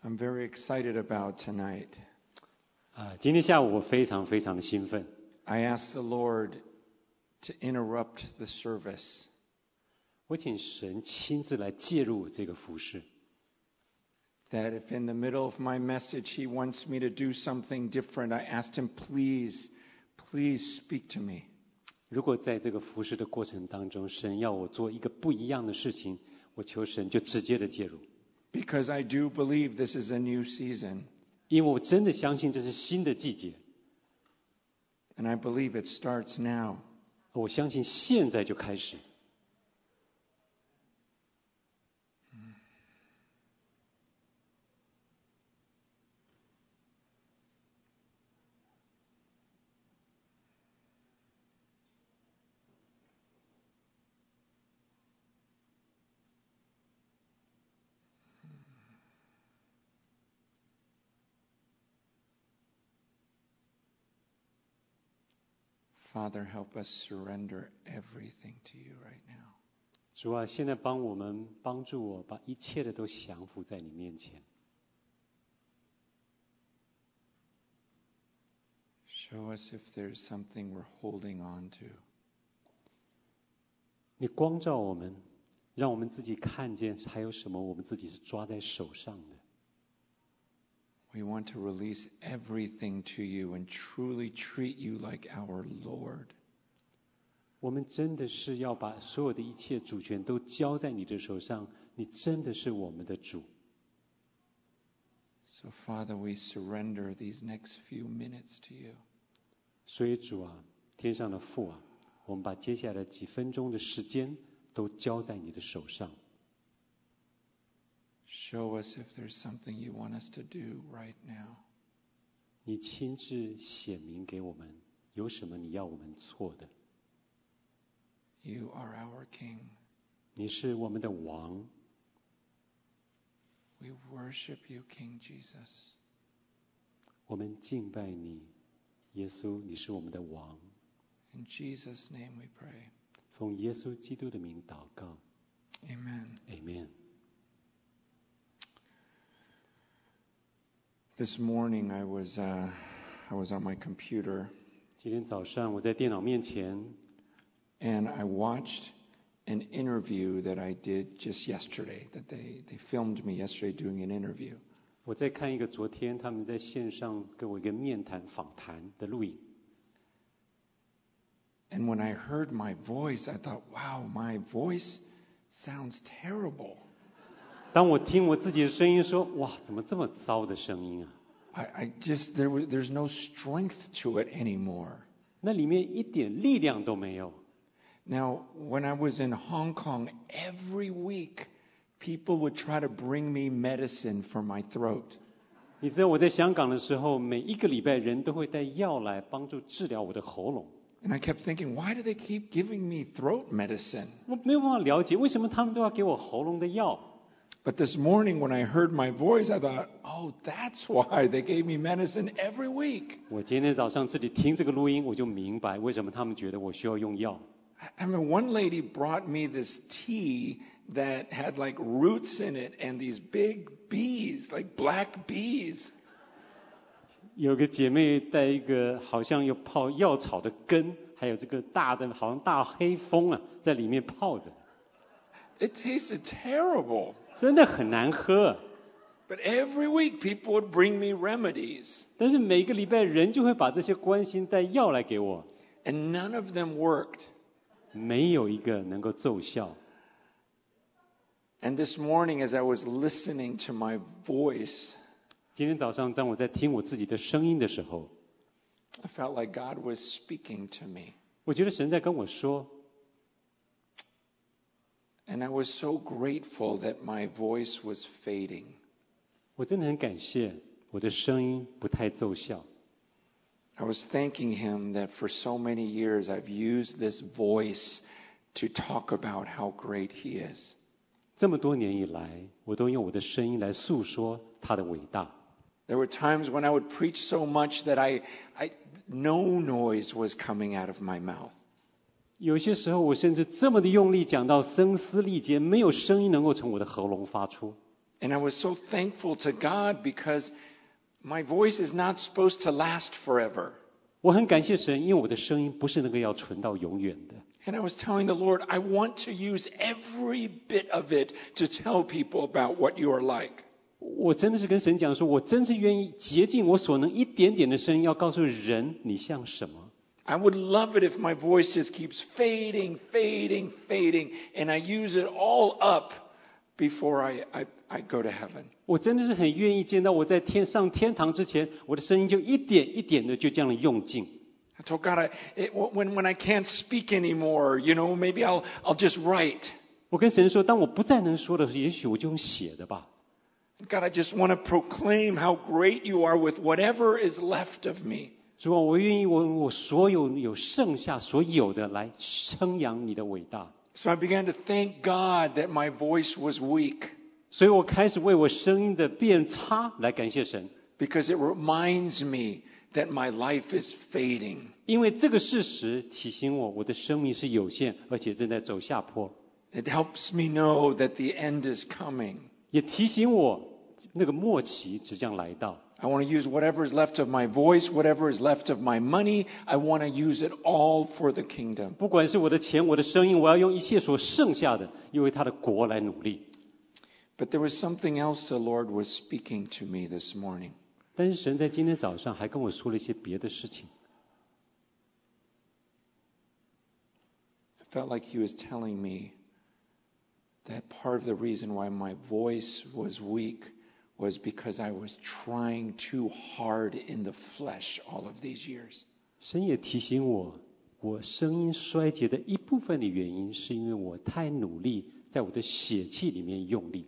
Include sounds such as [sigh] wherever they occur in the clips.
I'm very excited about tonight. 啊，今天下午我非常非常的兴奋。I asked the Lord to interrupt the service. 我请神亲自来介入这个服事。That if in the middle of my message he wants me to do something different, I asked him, please, please speak to me. 如果在这个服事的过程当中，神要我做一个不一样的事情，我求神就直接的介入。Because I do believe this is a new season. 因为我真的相信这是新的季节， And I believe it starts now. 我相信现在就开始。 Father, help us surrender everything to you right now. 主啊，现在帮我们帮助我，把一切的都降服在你面前。 Show us if there's something we're holding on to. 你光照我们，让我们自己看见还有什么我们自己是抓在手上的。 We want to release everything to you and truly treat you like our Lord. 我们真的是要把所有的一切主权都交在你的手上，你真的是我们的主。 So, Father, we surrender these next few minutes to you. 所以主啊，天上的父啊，我们把接下来的几分钟的时间都交在你的手上。 Show us if there's something you want us to do right now. 你亲自显明给我们，有什么你要我们做的？ You are our King. 你是我们的王， We worship you, King Jesus. 我们敬拜你，耶稣，你是我们的王。 In Jesus' name we pray. 奉耶稣基督的名祷告 Amen. ，Amen。 This morning I was, uh, I was on my computer 今天早上我在电脑面前， and I watched an interview that I did just yesterday. That they, they filmed me yesterday doing an interview. 我在看一个昨天他们在线上跟我一个面谈访谈的录影。 And when I heard my voice, I thought, wow, my voice sounds terrible. 当我听我自己的声音说：“哇，怎么这么糟的声音啊 I, I just, there was, there's no strength to it anymore.？” 那里面一点力量都没有。 Now, when I was in Hong Kong, every week people would try to bring me medicine for my throat. 你知道我在香港的时候，每一个礼拜人都会带药来帮助治疗我的喉咙。 And I kept thinking, why do they keep giving me throat medicine? 我没有办法了解为什么他们都要给我喉咙的药。 But this morning when I heard my voice, I thought, oh, that's why they gave me medicine every week. 我今天早上自己听这个录音，我就明白为什么他们觉得我需要用药。 I mean, one lady brought me this tea that had like roots in it and these big bees, like black bees. 有个姐妹带一个好像有泡药草的根，还有这个大的好像大黑蜂啊，在里面泡着， It tasted terrible. 真的很难喝。 But every week people would bring me remedies, 但是每个礼拜人就会把这些关心带药来给我， and none of them worked. 没有一个能够奏效。 And this morning, as I was listening to my voice, 今天早上，当我在听我自己的声音的时候， I felt like God was speaking to me. 我觉得神在跟我说， And I was so grateful that my voice was fading. 我真的很感谢我的声音不太奏效。 I was thanking Him that for so many years I've used this voice to talk about how great He is. 这么多年以来，我都用我的声音来诉说他的伟大。 There were times when I would preach so much that I, I, no noise was coming out of my mouth. 有些时候，我甚至这么的用力讲到声嘶力竭，没有声音能够从我的喉咙发出。 And I was so thankful to God because my voice is not supposed to last forever. 我很感谢神，因为我的声音不是那个要存到永远的。 And I was telling the Lord, I want to use every bit of it to tell people about what you are like. 我真的是跟神讲说，我真是愿意竭尽我所能一点点的声音，要告诉人你像什么。 I would love it if my voice just keeps fading, fading, fading, and I use it all up before I, I, I go to heaven. 我真的是很愿意见到我在天上天堂之前，我的声音就一点一点的就这样的用尽。 I told God, I, it, when, when I can't speak anymore, you know, maybe I'll, I'll just write. 我跟神说，当我不再能说的时候，也许我就用写的吧。 God, I just want to proclaim how great you are with whatever is left of me. 主啊，我愿意我我所有有剩下所有的来称扬你的伟大。So I began to thank God that my voice was weak 所以我开始为我声音的变差来感谢神，because it reminds me that my life is fading. 因为这个事实提醒我，我的生命是有限，而且正在走下坡，It helps me know that the end is coming. 也提醒我那个末期即将来到。I want to use whatever is left of my voice, whatever is left of my money. I want to use it all for the kingdom. 不管是我的钱，我的声音，我要用一切所剩下的，因为他的国来努力。 But there was something else the Lord was speaking to me this morning. 但是神在今天早上还跟我说了一些别的事情， I felt like He was telling me that part of the reason why my voice was weak was because I was trying too hard in the flesh all of these years. 神也提醒我，我声音衰竭的一部分的原因，是因为我太努力在我的血气里面用力。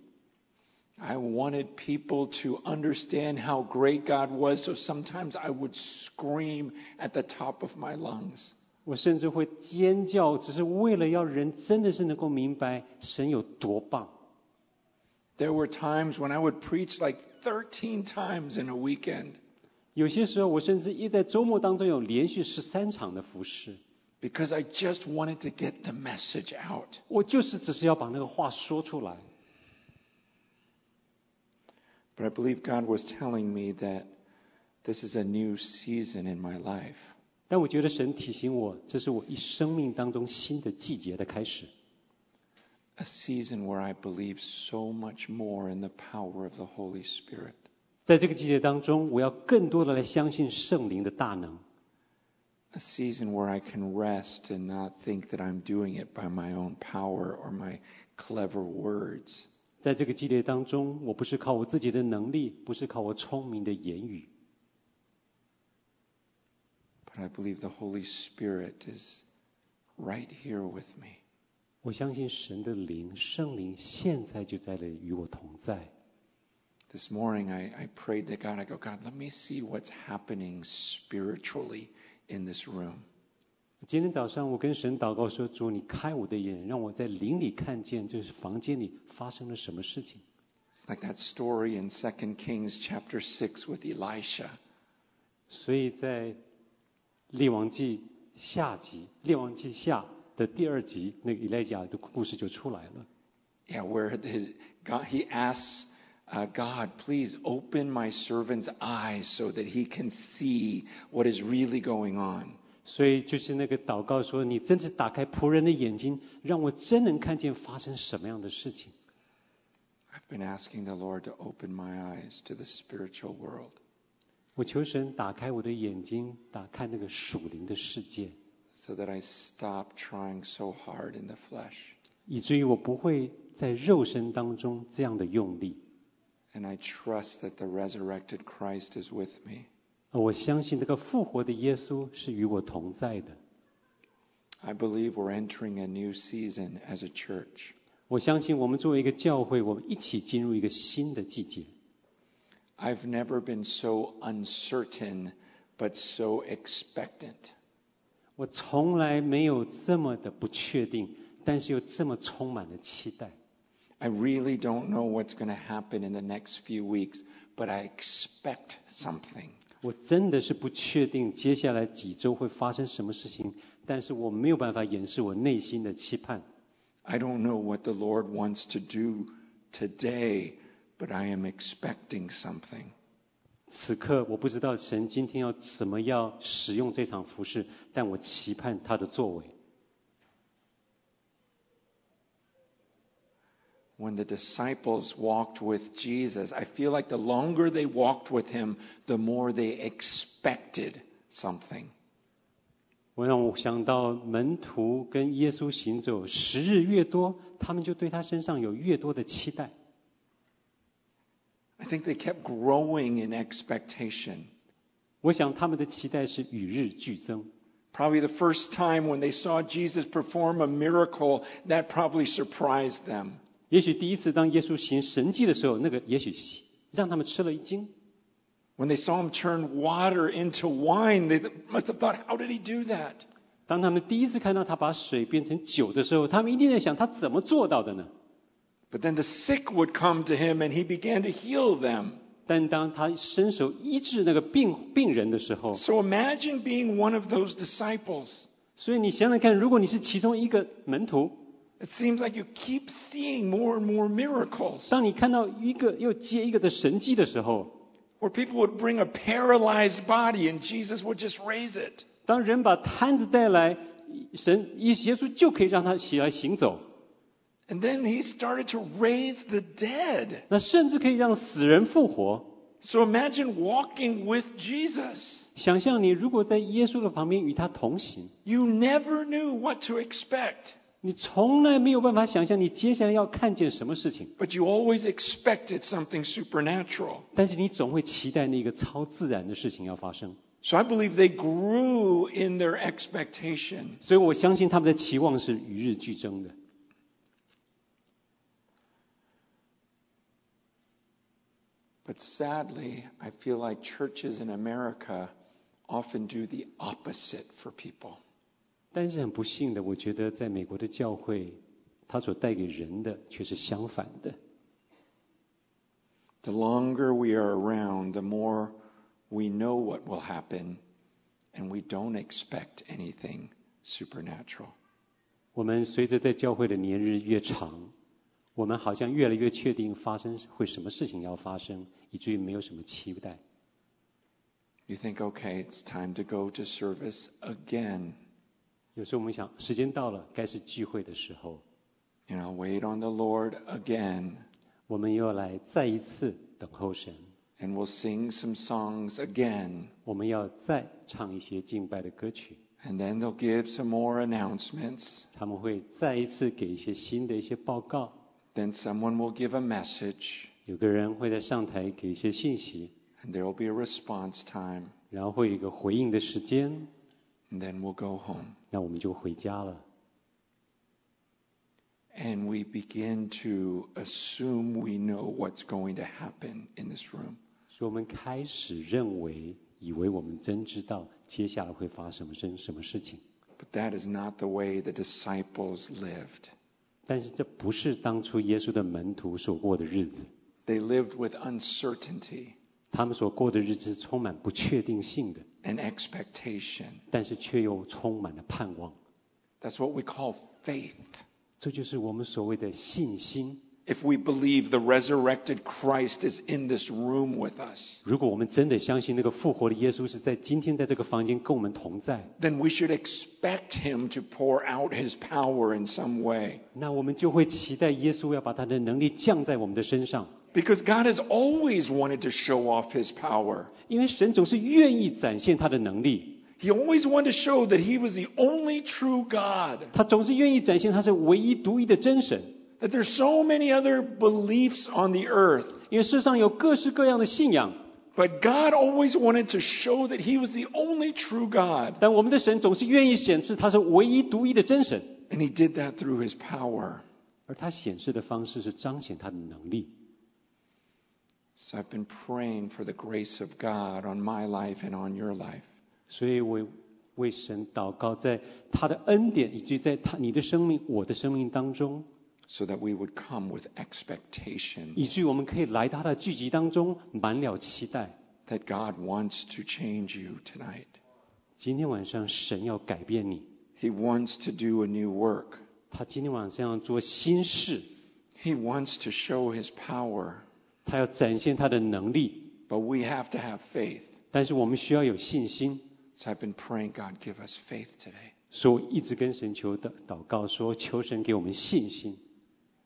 I wanted people to understand how great God was, so sometimes I would scream at the top of my lungs. 我甚至会尖叫，只是为了要人真的是能够明白神有多棒。 There were times when I would preach like 13 times in a weekend 有些时候，我甚至一在周末当中有连续十三场的服饰， because I just wanted to get the message out. 我就是只是要把那个话说出来。 But I believe God was telling me that this is a new season in my life. 但我觉得神提醒我，这是我一生命当中新的季节的开始， A season where I believe so much more in the power of the Holy Spirit. 在这个季节当中，我要更多的来相信圣灵的大能。 A season where I can rest and not think that I'm doing it by my own power or my clever words. 在这个季节当中，我不是靠我自己的能力，不是靠我聪明的言语， But I believe the Holy Spirit is right here with me. 我相信神的灵，圣灵现在就在这里与我同在。This morning I, I prayed to God. I go, God, let me see what's happening spiritually in this room. 今天早上我跟神祷告说：“主，你开我的眼，让我在灵里看见就是房间里发生了什么事情。It's like that story in Second Kings chapter six with Elisha. ”所以在列王记下集，列王记下的第二集，那个以莱亚的故事就出来了。 Yeah, where his, God, he asks uh, God, please open my servant's eyes so that he can see what is really going on. 所以就是那个祷告说：“你真是打开仆人的眼睛，让我真能看见发生什么样的事情。 I've been asking the Lord to open my eyes to the spiritual world ”我求神打开我的眼睛，打开那个属灵的世界， so that I stop trying so hard in the flesh 以至于我不会在肉身当中这样的用力。 and I trust that the resurrected Christ is with me. 而我相信这个复活的耶稣是与我同在的。 I believe we're entering a new season as a church. 我相信我们作为一个教会，我们一起进入一个新的季节。 I've never been so uncertain but so expectant. 我从来没有这么的不确定，但是又这么充满了期待。 I really don't know what's going to happen in the next few weeks, but I expect something. 我真的是不确定接下来几周会发生什么事情，但是我没有办法掩饰我内心的期盼。 I don't know what the Lord wants to do today, but I am expecting something. 此刻我不知道神今天要怎么要使用这场服饰，但我期盼他的作为。When the disciples walked with Jesus, I feel like the longer they walked with him, the more they expected something. 我让我想到门徒跟耶稣行走时日越多，他们就对他身上有越多的期待。I think they kept growing in expectation. 我想他们的期待是与日俱增。 Probably the first time when they saw Jesus perform a miracle, that probably surprised them. 也许第一次当耶稣行神迹的时候，那个也许让他们吃了一惊。 When they saw him turn water into wine, they must have thought, how did he do that? 当他们第一次看到他把水变成酒的时候，他们一定在想他怎么做到的呢？ But then the sick would come to him and he began to heal them. 但当他伸手医治那个病病人的时候， So imagine being one of those disciples. 所以你想想看，如果你是其中一个门徒， It seems like you keep seeing more and more miracles 当你看到一个又接一个的神迹的时候， where people would bring a paralyzed body and Jesus would just raise it. 当人把摊子带来，神耶耶稣就可以让他起来行走， And then he started to raise the dead. 那甚至可以让死人复活。 So imagine walking with Jesus. 想象你如果在耶稣的旁边与他同行， You never knew what to expect, 你从来没有办法想象你接下来要看见什么事情， but you always expected something supernatural. 但是你总会期待那个超自然的事情要发生。 So I believe they grew in their expectation. 所以我相信他们的期望是与日俱增的。 But sadly, I feel like churches in America often do the opposite for people. 但是很不幸的，我觉得在美国的教会，它所带给人的却是相反的。 The longer we are around, the more we know what will happen, and we don't expect anything supernatural. 我们随着在教会的年日越长， 我们好像越来越确定发生会什么事情要发生，以至于没有什么期待。 You think, okay, it's time to go to service again. 有时候我们想，时间到了，该是聚会的时候， You know, wait on the Lord again, 我们又要来再一次等候神， and we'll sing some songs again. 我们要再唱一些敬拜的歌曲， And then they'll give some more announcements. 他们会再一次给一些新的一些报告， Then someone will give a message, 有个人会在上台给一些信息， and there will be a response time, 然后会有一个回应的时间， and then we'll go home. 那我们就回家了。 And we begin to assume we know what's going to happen in this room. 所以我们开始认为，以为我们真知道接下来会发生什么什么事情， But that is not the way the disciples lived. 但是这不是当初耶稣的门徒所过的日子，They lived with uncertainty 他们所过的日子是充满不确定性的，and expectation. 但是却又充满了盼望。That's what we call faith. 这就是我们所谓的信心。If we believe the resurrected Christ is in this room with us, 如果我们真的相信那个复活的耶稣是在今天在这个房间跟我们同在， then we should expect him to pour out his power in some way. 那我们就会期待耶稣要把他的能力降在我们的身上， Because God has always wanted to show off his power. 因为神总是愿意展现他的能力， He always wanted to show that he was the only true God. 他总是愿意展现他是唯一独一的真神。 That there's so many other beliefs on the earth. 因为世上有各式各样的信仰， But God always wanted to show that he was the only true God. 但我们的神总是愿意显示他是唯一独一的真神， And he did that through his power. 而他显示的方式是彰显他的能力。 So I've been praying for the grace of God on my life and on your life. 所以我为神祷告，在他的恩典以及在他你的生命、我的生命当中， so that we would come with expectation 以至于我们可以来到他的聚集当中，满了期待。 that God wants to change you tonight. 今天晚上神要改变你， He wants to do a new work. 他今天晚上要做新事， He wants to show his power. 他要展现他的能力， but we have to have faith. 但是我们需要有信心。 So I've been praying, God, give us faith today 所以我一直跟神求的祷告说，求神给我们信心。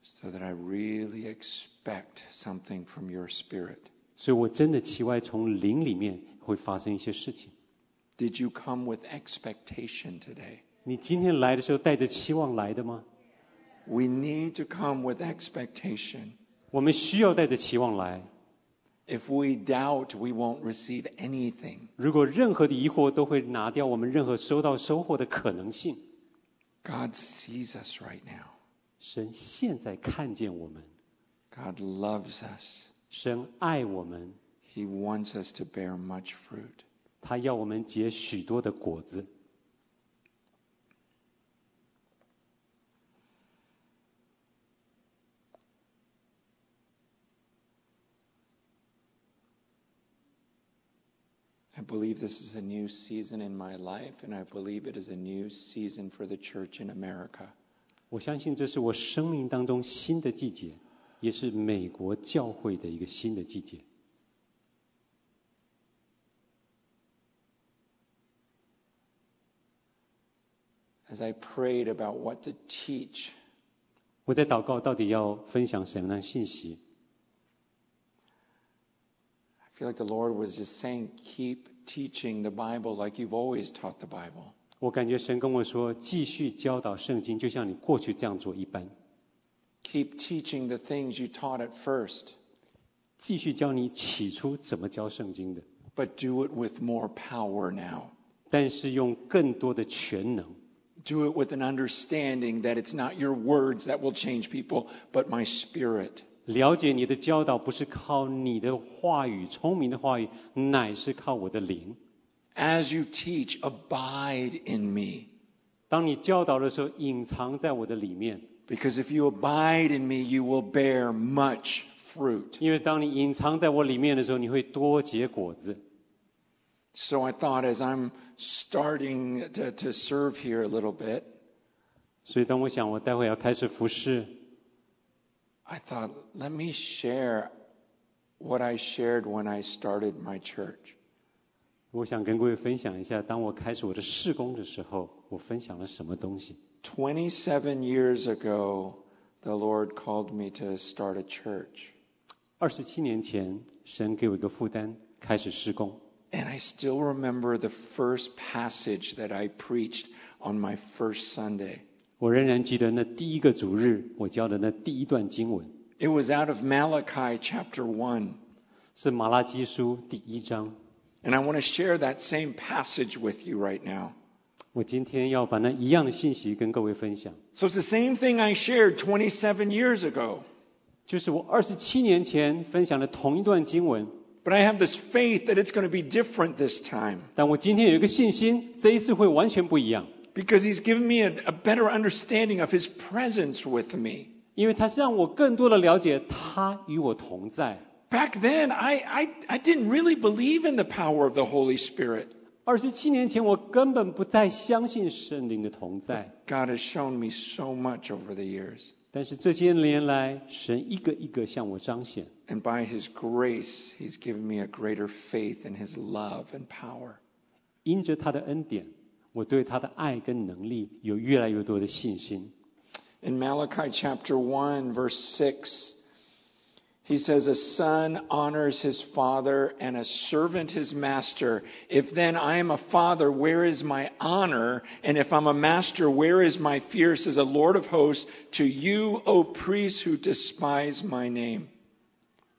so that I really expect something from your spirit. 所以我真的期待从灵里面会发生一些事情。 Did you come with expectation today? 你今天来的时候带着期望来的吗？ We need to come with expectation. 我们需要带着期望来。 If we doubt, we won't receive anything. 如果任何的疑惑都会拿掉我们任何收到收获的可能性。 God sees us right now. 神现在看见我们， God loves us. 神爱我们， He wants us to bear much fruit. 他要我们结许多的果子。 I believe this is a new season in my life, and I believe it is a new season for the church in America. 我相信这是我生命当中新的季节，也是美国教会的一个新的季节。As I prayed about what to teach, 我在祷告到底要分享什么样的信息？I feel like the Lord was just saying, keep teaching the Bible like you've always taught the Bible. 我感觉神跟我说，继续教导圣经，就像你过去这样做一般，Keep teaching the things you taught at first, 继续教你起初怎么教圣经的，but do it with more power now. 但是用更多的全能，Do it with an understanding that it's not your words that will change people, but my spirit. 了解你的教导不是靠你的话语、聪明的话语，乃是靠我的灵。As you teach, abide in me. 当你教导的时候，隐藏在我的里面， Because if you abide in me, you will bear much fruit. 因为当你隐藏在我里面的时候，你会多结果子。 So I thought as I'm starting to, to serve here a little bit, 所以当我想我待会要开始服侍， I thought, let me share what I shared when I started my church. 我想跟各位分享一下，当我开始我的事工的时候，我分享了什么东西。 27 years ago, the Lord called me to start a church. 二十七年前，神给我一个负担，开始施工。 And I still remember the first passage that I preached on my first Sunday. 我仍然记得那第一个主日，我教的那第一段经文 It was out of Malachi chapter 1. 是马拉基书第一章。 And I want to share that same passage with you right now. 我今天要把那一样的信息跟各位分享， So it's the same thing I shared 27 years ago. 就是我二十七年前分享的同一段经文， But I have this faith that it's going to be different this time 但我今天有一个信心，这一次会完全不一样， because He's given me a, a better understanding of His presence with me. 因为它是让我更多的了解他与我同在。 Back then, I, I, I didn't really believe in the power of the Holy Spirit. 二十七年前，我根本不再相信圣灵的同在， God has shown me so much over the years. 但是这些年来，神一个一个向我彰显， And by His grace, He's given me a greater faith in His love and power. 因着他的恩典，我对他的爱跟能力有越来越多的信心。 In Malachi chapter 1, verse 6, he says, A son honors his father and a servant his master. If then I am a father, where is my honor? And if I'm a master, where is my fear? Says the Lord of hosts, to you, O priests who despise my name.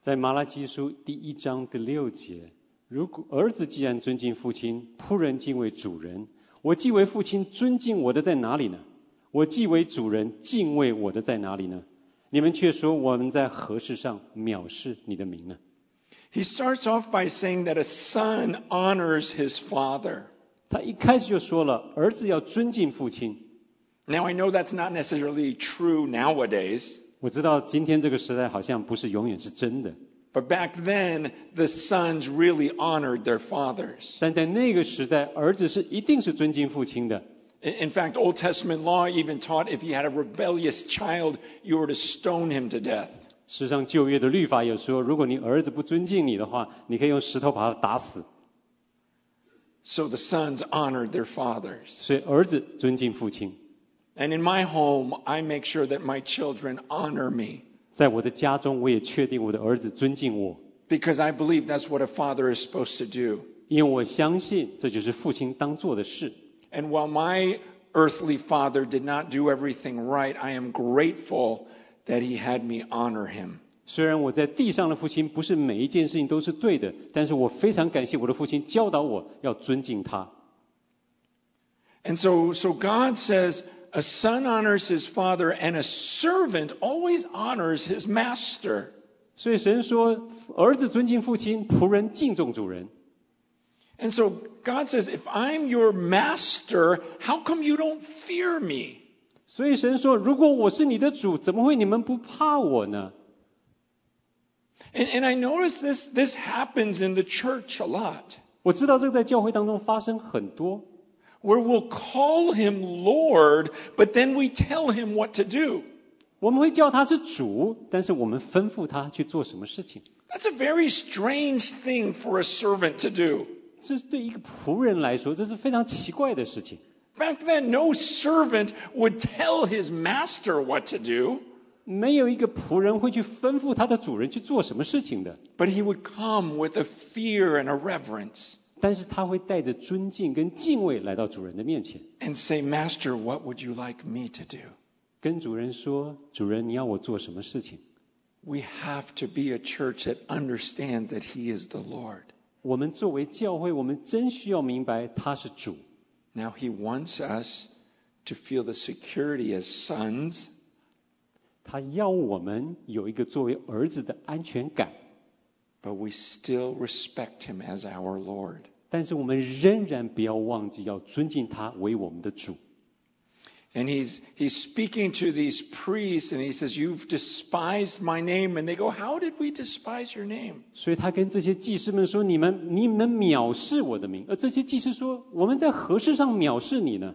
在马拉基书第一章第六节，如果儿子既然尊敬父亲，仆人敬畏主人，我既为父亲尊敬我的在哪里呢？我既为主人敬畏我的在哪里呢？ 你们却说我们在何事上藐视你的名呢？ He starts off by saying that a son honors his father. 他一开始就说了，儿子要尊敬父亲。 Now I know that's not necessarily true nowadays. 我知道今天这个时代好像不是永远是真的， But back then, the sons really honored their fathers. 但在那个时代，儿子是一定是尊敬父亲的。 In in fact, Old Testament law even taught if you had a rebellious child, you were to stone him to death. 事实上，旧约的律法有说，如果你儿子不尊敬你的话，你可以用石头把他打死。 So the sons honored their fathers. 所以儿子尊敬父亲。 And in my home, I make sure that my children honor me 在我的家中，我也确定我的儿子尊敬我， because I believe that's what a father is supposed to do. 因为我相信这就是父亲当做的事。 And while my earthly father did not do everything right, I am grateful that he had me honor him. 虽然我在地上的父亲不是每一件事情都是对的，但是我非常感谢我的父亲教导我要尊敬他。 And so, so God says, a son honors his father, and a servant always honors his master. 所以神说，儿子尊敬父亲，仆人敬重主人。 And so God says, if I'm your master, how come you don't fear me? 所以神说，如果我是你的主，怎么会你们不怕我呢？ And, and I notice this, this happens in the church a lot, 我知道这个在教会当中发生很多， where we'll call him Lord, but then we tell him what to do. 我们会叫他是主，但是我们吩咐他去做什么事情。 That's a very strange thing for a servant to do. 这对一个仆人来说，这是非常奇怪的事情。 Back then, no servant would tell his master what to do, 没有一个仆人会去吩咐他的主人去做什么事情的， but he would come with a fear and a reverence 但是他会带着尊敬跟敬畏来到主人的面前， and say, Master, what would you like me to do? 跟主人说：“主人，你要我做什么事情 We have to be a church that understands that he is the Lord.？” 我们作为教会，我们真需要明白他是主。 Now, he wants us to feel the security as sons, 他要我们有一个作为儿子的安全感， but we still respect him as our Lord. 但是我们仍然不要忘记要尊敬他为我们的主。 And he's, he's speaking to these priests and he says, You've despised my name. And they go, How did we despise your name? 所以他跟这些祭司们说：“你们你们藐视我的名。”而这些祭司说：“我们在何事上藐视你呢？”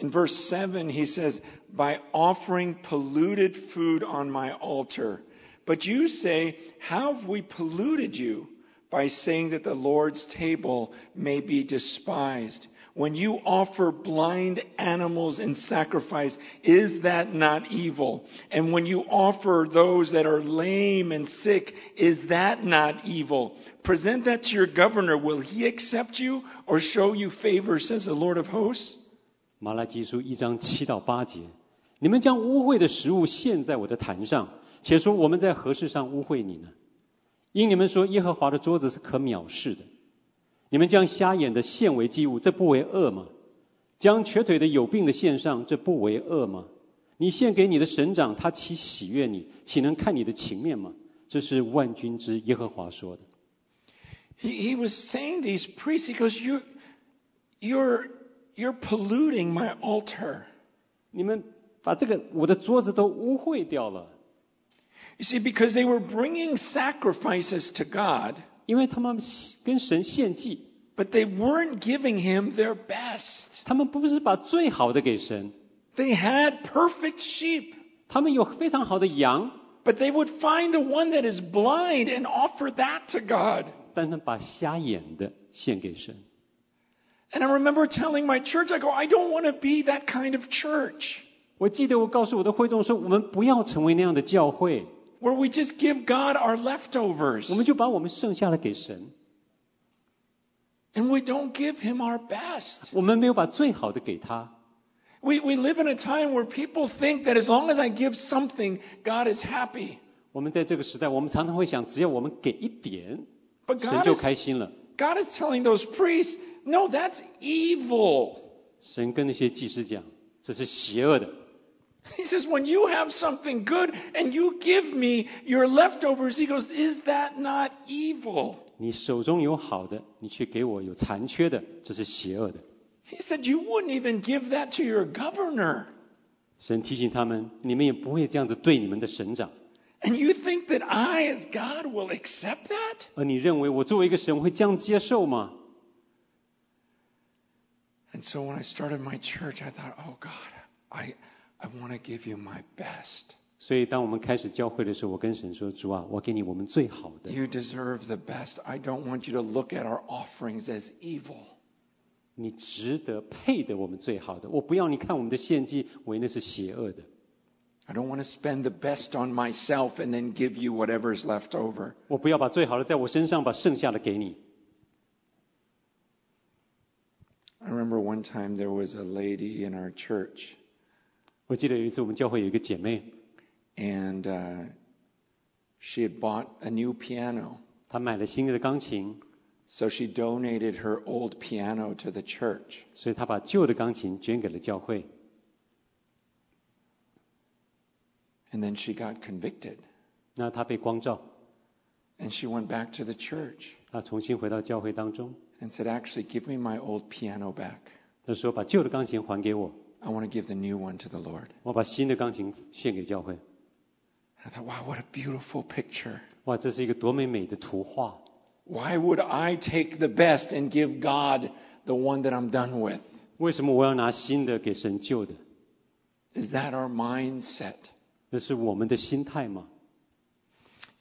In verse 7, he says, By offering polluted food on my altar. But you say, How have we polluted you? By saying that the Lord's table may be despised. When you offer blind animals in sacrifice, is that not evil? And when you offer those that are lame and sick, is that not evil? Present that to your governor. Will he accept you or show you favor, says the Lord of hosts? 马拉基书一章七到八节，你们将污秽的食物献在我的坛上，且说我们在何事上污秽你呢？因你们说耶和华的桌子是可藐视的， 你们将瞎眼的献为祭物，这不为恶吗？将瘸腿的有病的献上，这不为恶吗？你献给你的省长，他岂喜悦你？岂能看你的情面吗？这是万军之耶和华说的。He, he was saying these priests, he goes, you're, you're, you're polluting my altar. 你们把这个我的桌子都污秽掉了，You see, because they were bringing sacrifices to God, 因为他们跟神献祭， but they weren't giving him their best. 他们不是把最好的给神， They had perfect sheep, 他们有非常好的羊， but they would find the one that is blind and offer that to God. 但他们把瞎眼的献给神。 And I remember telling my church, I go, I don't want to be that kind of church 我记得我告诉我的会众说，我们不要成为那样的教会， where we just give God our leftovers 我们就把我们剩下的给神， and we don't give him our best. 我们没有把最好的给他。 We, we live in a time where people think that as long as I give something, God is happy. 我们在这个时代，我们常常会想，只要我们给一点， But 神 God 就 is, 开心了。 God is telling those priests, no, that's evil. 神跟那些祭司讲，这是邪恶的。 He says, when you have something good and you give me your leftovers, he goes, is that not evil? 你手中有好的，你却给我有残缺的，这是邪恶的。 He said, you wouldn't even give that to your governor. 神提醒他们，你们也不会这样子对你们的省长。 And you think that I, as God, will accept that? 而你认为我作为一个神会这样接受吗？ And so when I started my church, I thought, oh God, I, I want to give you my best. 所以，当我们开始教会的时候，我跟神说：“主啊，我给你我们最好的， You deserve the best. I don't want you to look at our offerings as evil. 你值得配得我们最好的。我不要你看我们的献祭为那是邪恶的。 I don't want to spend the best on myself and then give you whatever's left over. 我不要把最好的在我身上，把剩下的给你。 I remember one time there was a lady in our church, 我记得有一次我们教会有一个姐妹， and uh, she had bought a new piano. 她买了新的钢琴， So she donated her old piano to the church. 所以她把旧的钢琴捐给了教会。 And then she got convicted. 那她被光照， And she went back to the church 她重新回到教会当中。 and said, Actually, give me my old piano back. 她说：“把旧的钢琴还给我， I want to give the new one to the Lord. 我把新的钢琴献给教会。 I thought, wow, what a beautiful picture. ”哇，这是一个多美美的图画！ Why would I take the best and give God the one that I'm done with? 为什么我要拿新的给神旧的？ Is that our mindset? 那是我们的心态吗？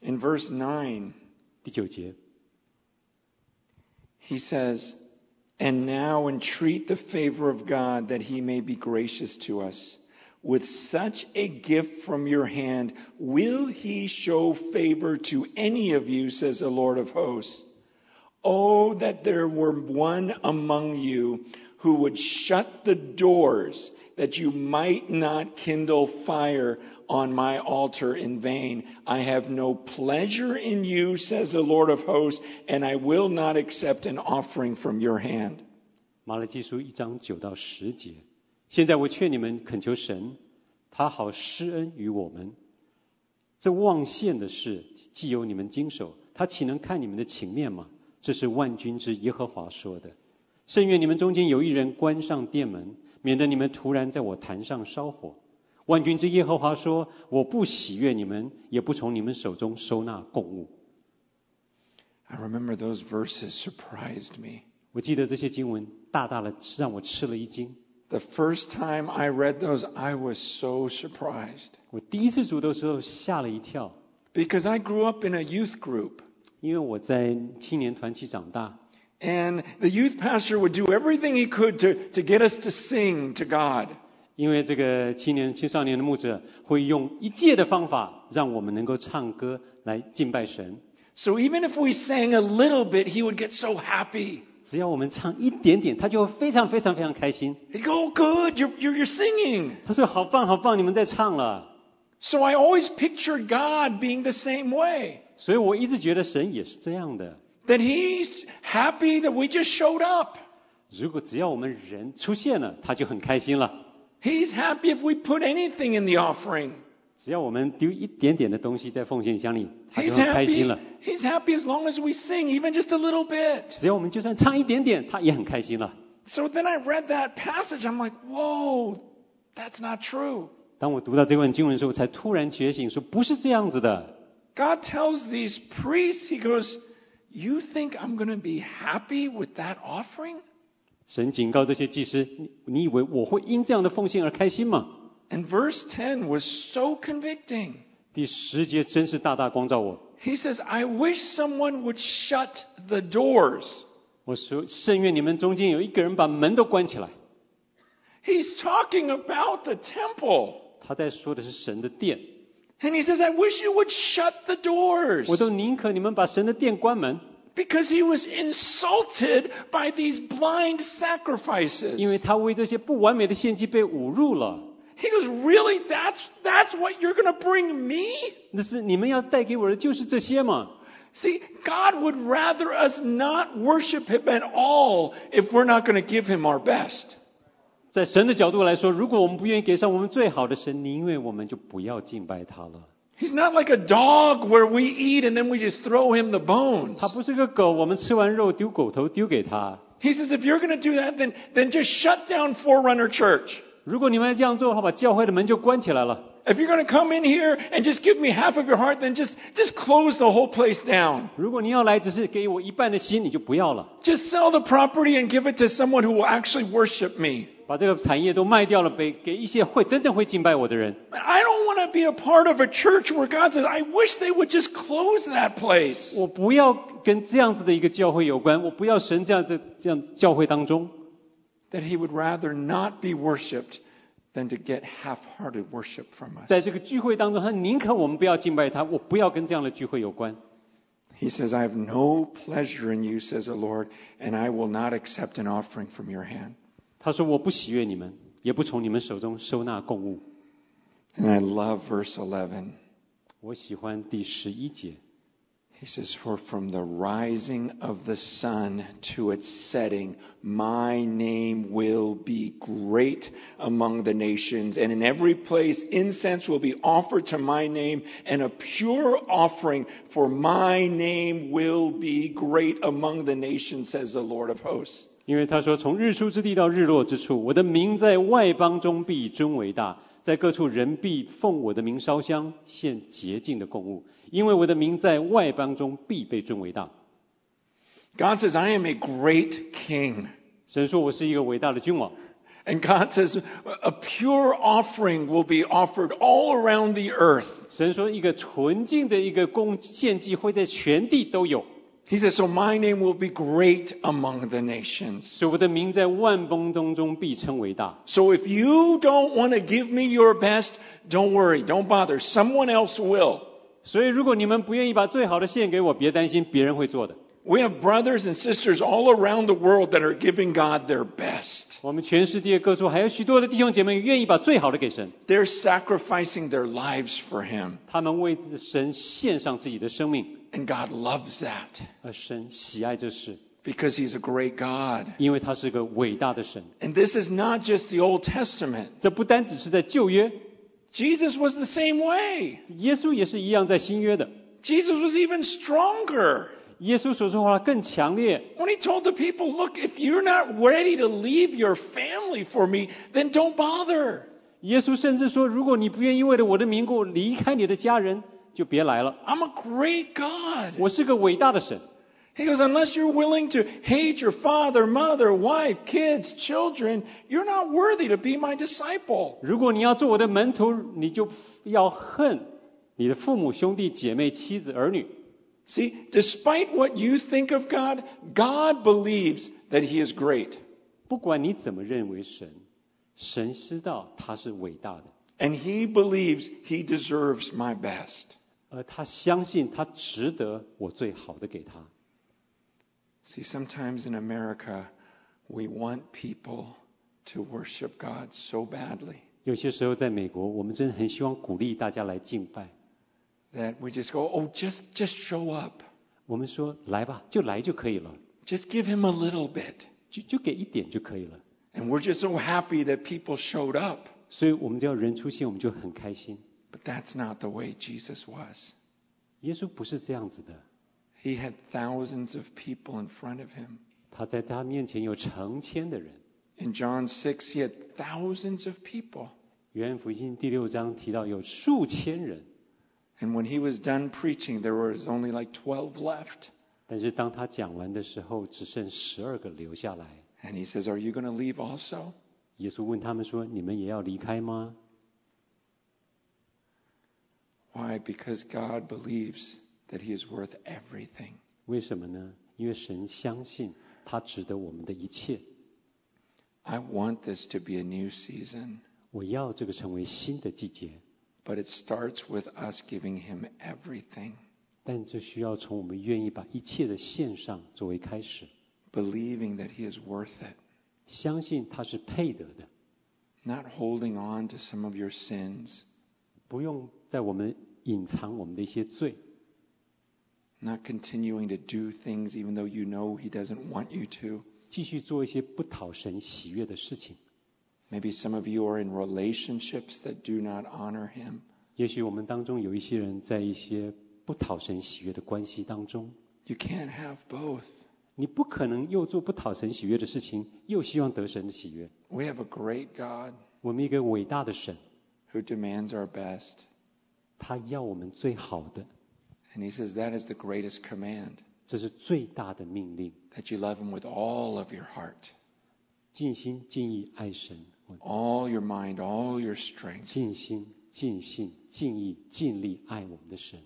In verse 9, 第九节， he says, and now entreat the favor of God that he may be gracious to us. With such a gift from your hand, will he show favor to any of you, says the Lord of hosts? Oh, that there were one among you who would shut the doors that you might not kindle fire on my altar in vain. I have no pleasure in you, says the Lord of hosts, and I will not accept an offering from your hand. 马拉基书一章九到十节，现在我劝你们恳求神，他好施恩于我们。这望线的事，既由你们经手，他岂能看你们的情面吗？这是万军之耶和华说的。甚愿你们中间有一人关上殿门，免得你们突然在我坛上烧火。万军之耶和华说：我不喜悦你们，也不从你们手中收纳供物。I remember those verses surprised me. 我记得这些经文大大的让我吃了一惊。The first time I read those, I was so surprised 我第一次读的时候吓了一跳，because I grew up in a youth group. 因为我在青年团体长大，And the youth pastor would do everything he could to, to get us to sing to God. 因为这个青年青少年的牧者会用一切的方法让我们能够唱歌来敬拜神。 So even if we sang a little bit, he would get so happy. 只要我们唱一点点，他就会非常非常非常开心。 He'd go, oh, good, you're, you're, you're singing. 他说：“好棒，好棒，你们在唱了。 So I always pictured God being the same way. ”所以我一直觉得神也是这样的。 That he's happy that we just showed up. 如果只要我们人出现了，他就很开心了。 He's happy if we put anything in the offering. 只要我们丢一点点的东西在奉献箱里，他就 He's 很开 happy. 心了。 He's happy as long as we sing, even just a little bit. 只要我们就算唱一点点，他也很开心了。 So then I read that passage. I'm like, whoa, that's not true. 当我读到这段经文的时候，才突然觉醒，说不是这样子的。 God tells these priests, He goes, You think I'm going to be happy with that offering? 神警告这些祭司：你你以为我会因这样的奉献而开心吗？ And verse 10 was so convicting. 第十节真是大大光照我。 He says, I wish someone would shut the doors. 我说：甚愿你们中间有一个人把门都关起来。 He's talking about the temple. 他在说的是神的殿。 And he says, I wish you would shut the doors. 我都宁可你们把神的殿关门， Because he was insulted by these blind sacrifices. 因为他为这些不完美的献祭被侮辱了。 He goes, Really? That's, that's what you're going to bring me? 那是你们要带给我的就是这些嘛？ See, God would rather us not worship him at all if we're not going to give him our best. 在神的角度来说，如果我们不愿意给上我们最好的神，宁愿我们就不要敬拜他了。 He's not like a dog where we eat and then we just throw him the bones. 他不是个狗，我们吃完肉丢狗头丢给他。 He says, if you're going to do that, then, then just shut down Forerunner Church. 如果你们要这样做的话，把教会的门就关起来了。 If you're going to come in here and just give me half of your heart, then just, just close the whole place down. 如果你要来只是给我一半的心，你就不要了， Just sell the property and give it to someone who will actually worship me. 把这个产业都卖掉了，给给一些会真正会敬拜我的人。 I don't want to be a part of a church where God says, I wish they would just close that place. 我不要跟这样子的一个教会有关，我不要神这样子这样教会当中， That He would rather not be worshiped than to get half hearted worship from us. 在这个聚会当中，他宁可我们不要敬拜他，我不要跟这样的聚会有关。 He says, I have no pleasure in you, says the Lord, and I will not accept an offering from your hand. 他说：“我不喜悦你们，也不从你们手中收纳供物。 And I love verse 11. ”我喜欢第十一节， He says, For from the rising of the sun to its setting, my name will be great among the nations, and in every place incense will be offered to my name, and a pure offering for my name will be great among the nations, says the Lord of hosts. 因为他说：“从日出之地到日落之处，我的名在外邦中必尊为大，在各处人必奉我的名烧香，献洁净的供物，因为我的名在外邦中必被尊为大。God says, I am a great king. ”神说：“我是一个伟大的君王。” And God says, a pure offering will be offered all around the earth. 神说：“一个纯净的一个供献祭会在全地都有，He says, So my name will be great among the nations. 所以我的名在万邦当中必称为大。 So if you don't want to give me your best, don't worry, don't bother. Someone else will. 所以，如果你们不愿意把最好的献给我，别担心，别人会做的。 We have brothers and sisters all around the world that are giving God their best. 我们全世界各处还有许多的弟兄姐妹愿意把最好的给神， They're sacrificing their lives for Him. 他们为神献上自己的生命， And God loves that 而神喜爱这事， because He's a great God. 因为他是个伟大的神。 And this is not just the Old Testament. 这不单只是在旧约， Jesus was the same way. 耶稣也是一样在新约的。 Jesus was even stronger. 耶稣所说话更强烈。 When he told the people, look, if you're not ready to leave your family for me, then don't bother. 耶稣甚至说：“如果你不愿意为了我的名故离开你的家人， 就别来了。 I'm a great God. 我是个伟大的神。 He goes, unless you're willing to hate your father, mother, wife, kids, children, you're not worthy to be my disciple. 如果你要做我的门徒，你就要恨你的父母、兄弟、姐妹、妻子、儿女。 See, despite what you think of God, God believes that he is great. 不管你怎么认为神，神知道他是伟大的， And he believes he deserves my best. 而他相信他值得我最好的给他。 See, sometimes in America, we want people to worship God so badly 有些时候在美国，我们真的很希望鼓励大家来敬拜。 that we just go, oh, just, just show up. 我们说来吧，就来就可以了， Just give him a little bit. 就就给一点就可以了。 And we're just so happy that people showed up. 所以我们只要人出现，我们就很开心。 But that's not the way Jesus was. 耶稣不是这样子的， He had thousands of people in front of him. 他在他面前有成千的人。 In John 6, he had thousands of people. 约翰福音第六章提到有数千人， And when he was done preaching, there was only like 12 left. 但是当他讲完的时候，只剩十二个留下来。 And he says, Are you going to leave also? 耶稣问他们说：“你们也要离开吗 Why? Because God believes that he is worth everything.？” 为什么呢？因为神相信他值得我们的一切。 I want this to be a new season, 我要这个成为新的季节， but it starts with us giving him everything, 但这需要从我们愿意把一切的献上作为开始， believing that he is worth it, 相信他是配得的， not holding on to some of your sins, 不用在我们 隐藏我们的一些罪， not continuing to do things even though you know he doesn't want you to. 继续做一些不讨神喜悦的事情。 Maybe some of you are in relationships that do not honor him. 也许我们当中有一些人在一些不讨神喜悦的关系当中， You can't have both. 你不可能又做不讨神喜悦的事情，又希望得神的喜悦。 We have a great God 我们一个伟大的神， who demands our best. 他要我们最好的， And he says that is the greatest command 这是最大的命令， that you love him with all of your heart, 尽心尽意爱神，我 all your mind, all your strength. 尽心尽性尽意尽力爱我们的神。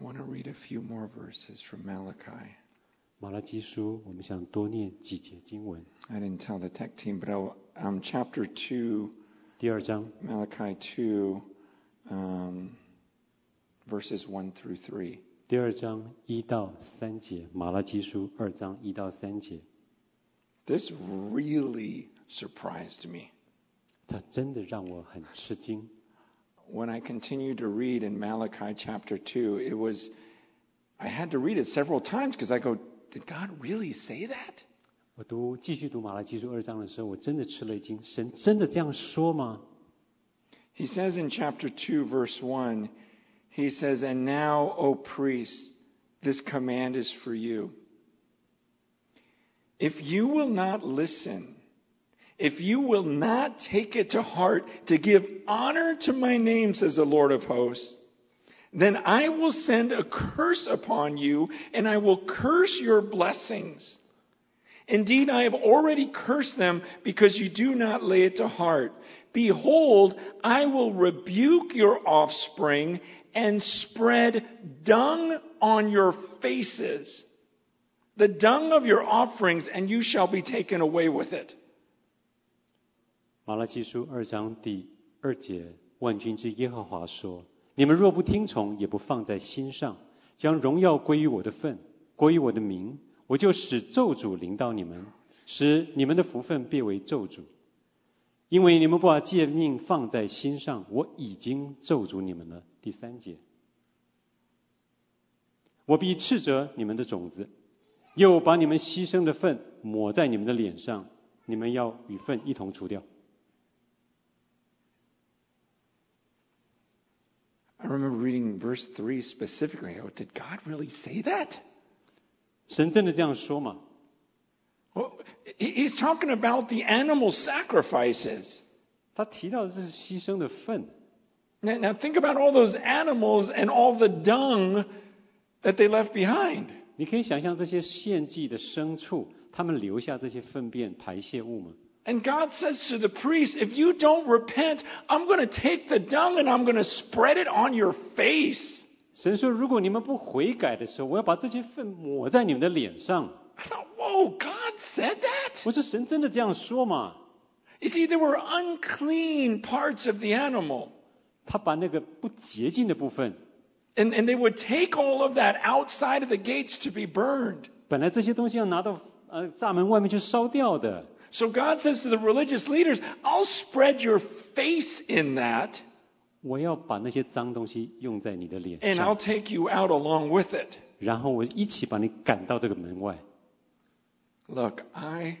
I want to read a few more verses from Malachi. 马拉基书，我们想多念几节经文。 I didn't tell the tech team, but I'll, um, chapter 2, 第二章 Malachi 2, um, verses 1 through 3. 第二章一到三节，马拉基书二章一到三节， This really surprised me. 它真的让我很吃惊。 when I continued to read in Malachi chapter 2, it was, I had to read it several times because I go, did God really say that? 我读继续读马拉基书二章的时候，我真的吃了一惊，神真的这样说吗？He says in chapter 2, verse 1, he says, And now, O priests, this command is for you. If you will not listen if you will not take it to heart to give honor to my name, says the Lord of hosts, then I will send a curse upon you, and I will curse your blessings. Indeed, I have already cursed them because you do not lay it to heart. Behold, I will rebuke your offspring and spread dung on your faces, the dung of your offerings, and you shall be taken away with it. 马拉基书二章第二节，万军之耶和华说：“你们若不听从，也不放在心上，将荣耀归于我的份，归于我的名，我就使咒诅临到你们，使你们的福分变为咒诅。因为你们不把诫命放在心上，我已经咒诅你们了。”第三节，我必斥责你们的种子，又把你们牺牲的粪抹在你们的脸上，你们要与粪一同除掉。remember reading verse 3 specifically. I go, did God really say that? 神真的这样说吗？ Well, he- he's talking about the animal sacrifices. 他提到的这是牺牲的粪， Now, now think about all those animals and all the dung that they left behind. 你可以想象这些献祭的牲畜，他们留下这些粪便排泄物吗？ And God says to the priest, if you don't repent, I'm going to take the dung and I'm going to spread it on your face. 神说，如果你们不悔改的时候，我要把这些粪抹在你们的脸上。 I thought, [laughs] whoa, God said that? 我说，神真的这样说吗？ You see, there were unclean parts of the animal. 他把那个不洁净的部分， And, and they would take all of that outside of the gates to be burned. 本来这些东西要拿到呃大门外面去烧掉的。 So God says to the religious leaders, I'll spread your face in that 我要把那些脏东西用在你的脸 and 上 I'll，take you out along with it. 然后我一起把你赶到这个门外。 Look, I,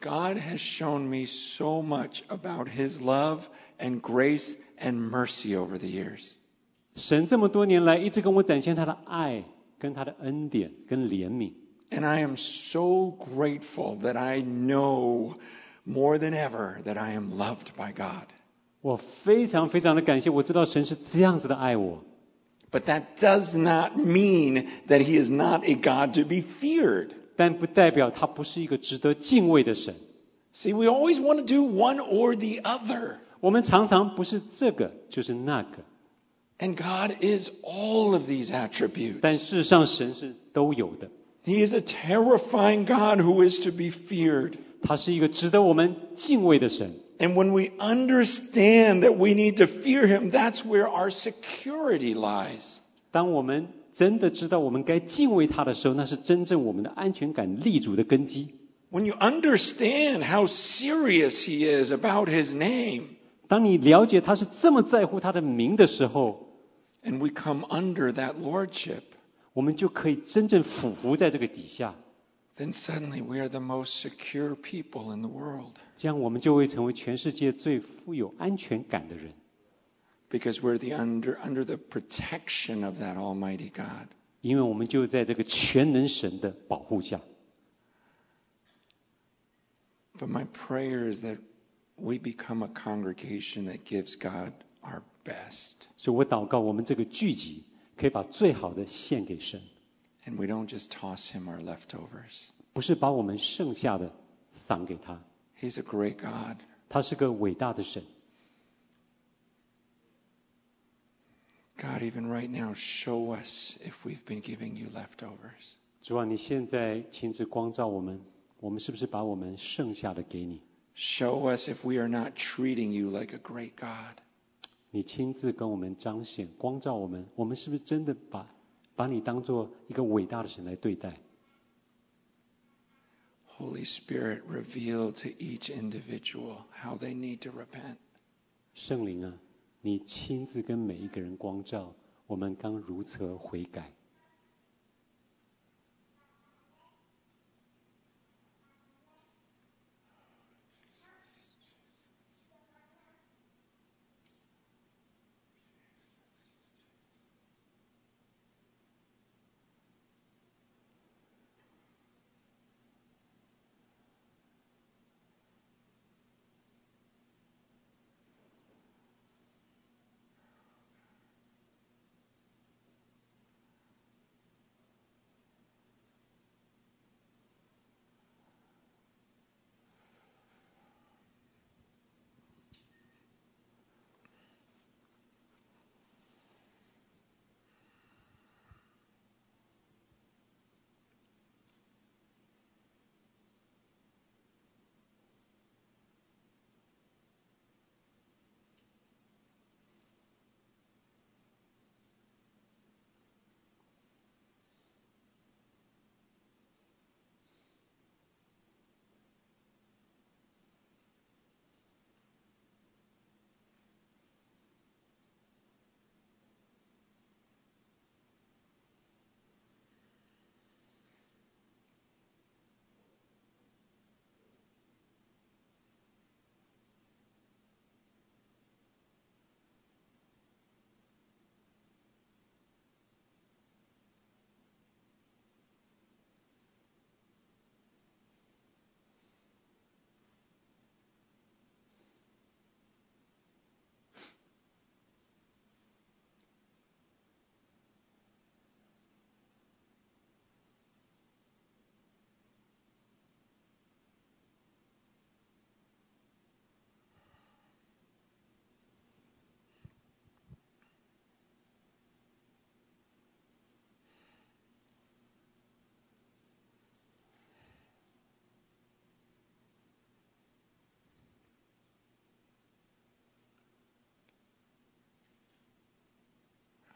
God has shown me so much about His love and grace and mercy over the years. 神这么多年来一直跟我展现他的爱、跟他的恩典、跟怜悯。 And I am so grateful that I know more than ever that I am loved by God. 我非常非常的感谢，我知道神是这样子的爱我， But that does not mean that He is not a God to be feared. 但不代表他不是一个值得敬畏的神。 See, we always want to do one or the other. 我们常常不是这个就是那个， And God is all of these attributes. 但事实上神是都有的。 He is a terrifying God who is to be feared. 他是一个值得我们敬畏的神。 And when we understand that we need to fear him, that's where our security lies. 当我们真的知道我们该敬畏他的时候，那是真正我们的安全感立足的根基。 When you understand how serious he is about his name, 当你了解他是这么在乎他的名的时候， and we come under that lordship, 我们就可以真正俯伏在这个底下， then suddenly we are the most secure people in the world 这样我们就会成为全世界最富有安全感的人， because we're the under, under the protection of that Almighty God. 因为我们就在这个全能神的保护下。 But my prayer is that we become a congregation that gives God our best. 所以我祷告，我们这个聚集 可以把最好的献给神， And we don't just toss him our leftovers. 不是把我们剩下的赏给他。 He's a great God. 他是个伟大的神， God, even right now, show us if we've been giving you leftovers. 主啊，你现在亲自光照我们，我们是不是把我们剩下的给你？ Show us if we are not treating you like a great God. 你亲自跟我们彰显、光照我们，我们是不是真的把把你当做一个伟大的神来对待？Holy Spirit, reveal to each individual how they need to repent. 圣灵啊，你亲自跟每一个人光照，我们刚如此悔改。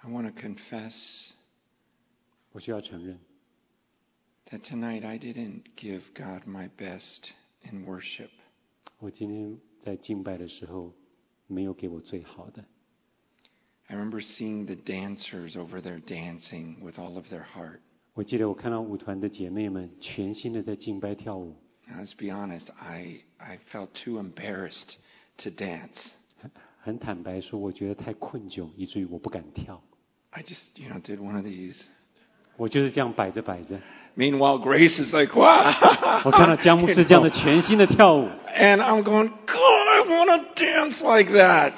I want to confess 我需要承认， that tonight I didn't give God my best in worship. 我今天在敬拜的时候没有给我最好的。 I remember seeing the dancers over there dancing with all of their heart. 我记得我看到舞团的姐妹们全心的在敬拜跳舞。 Now, let's be honest, I, I felt too embarrassed to dance. 很很坦白说，我觉得太困窘，以至于我不敢跳。 I just, you know, did one of these. 我就是这样摆着摆着， Meanwhile, Grace is like, wow. [laughs] 我看到姜牧 You 师这样的 know, 全新的跳舞， And I'm going, God, I want to dance like that.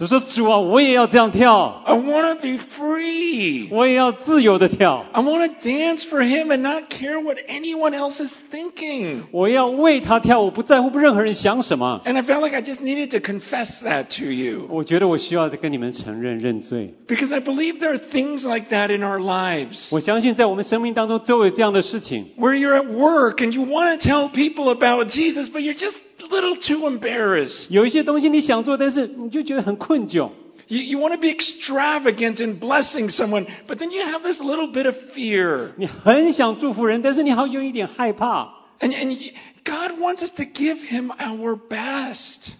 就说主啊，我也要这样跳， I want to be free. 我也要自由的跳， I want to dance for him and not care what anyone else is thinking. 我要为他跳舞，不在乎任何人想什么。 And I felt like I just needed to confess that to you. 我觉得我需要跟你们承认认罪。 Because I believe there are things like that in our lives. 我相信在我们生命当中都有这样的事情。 Where you're at work and you want to tell people about Jesus, but you're just a little too embarrassed. 有一些东西你想做，但是你就觉得很困窘。 You, you want to be extravagant in blessing someone, but then you have this little bit of fear. 你很想祝福人，但是你好像有一点害怕。 And, and you- God wants us to give him our best.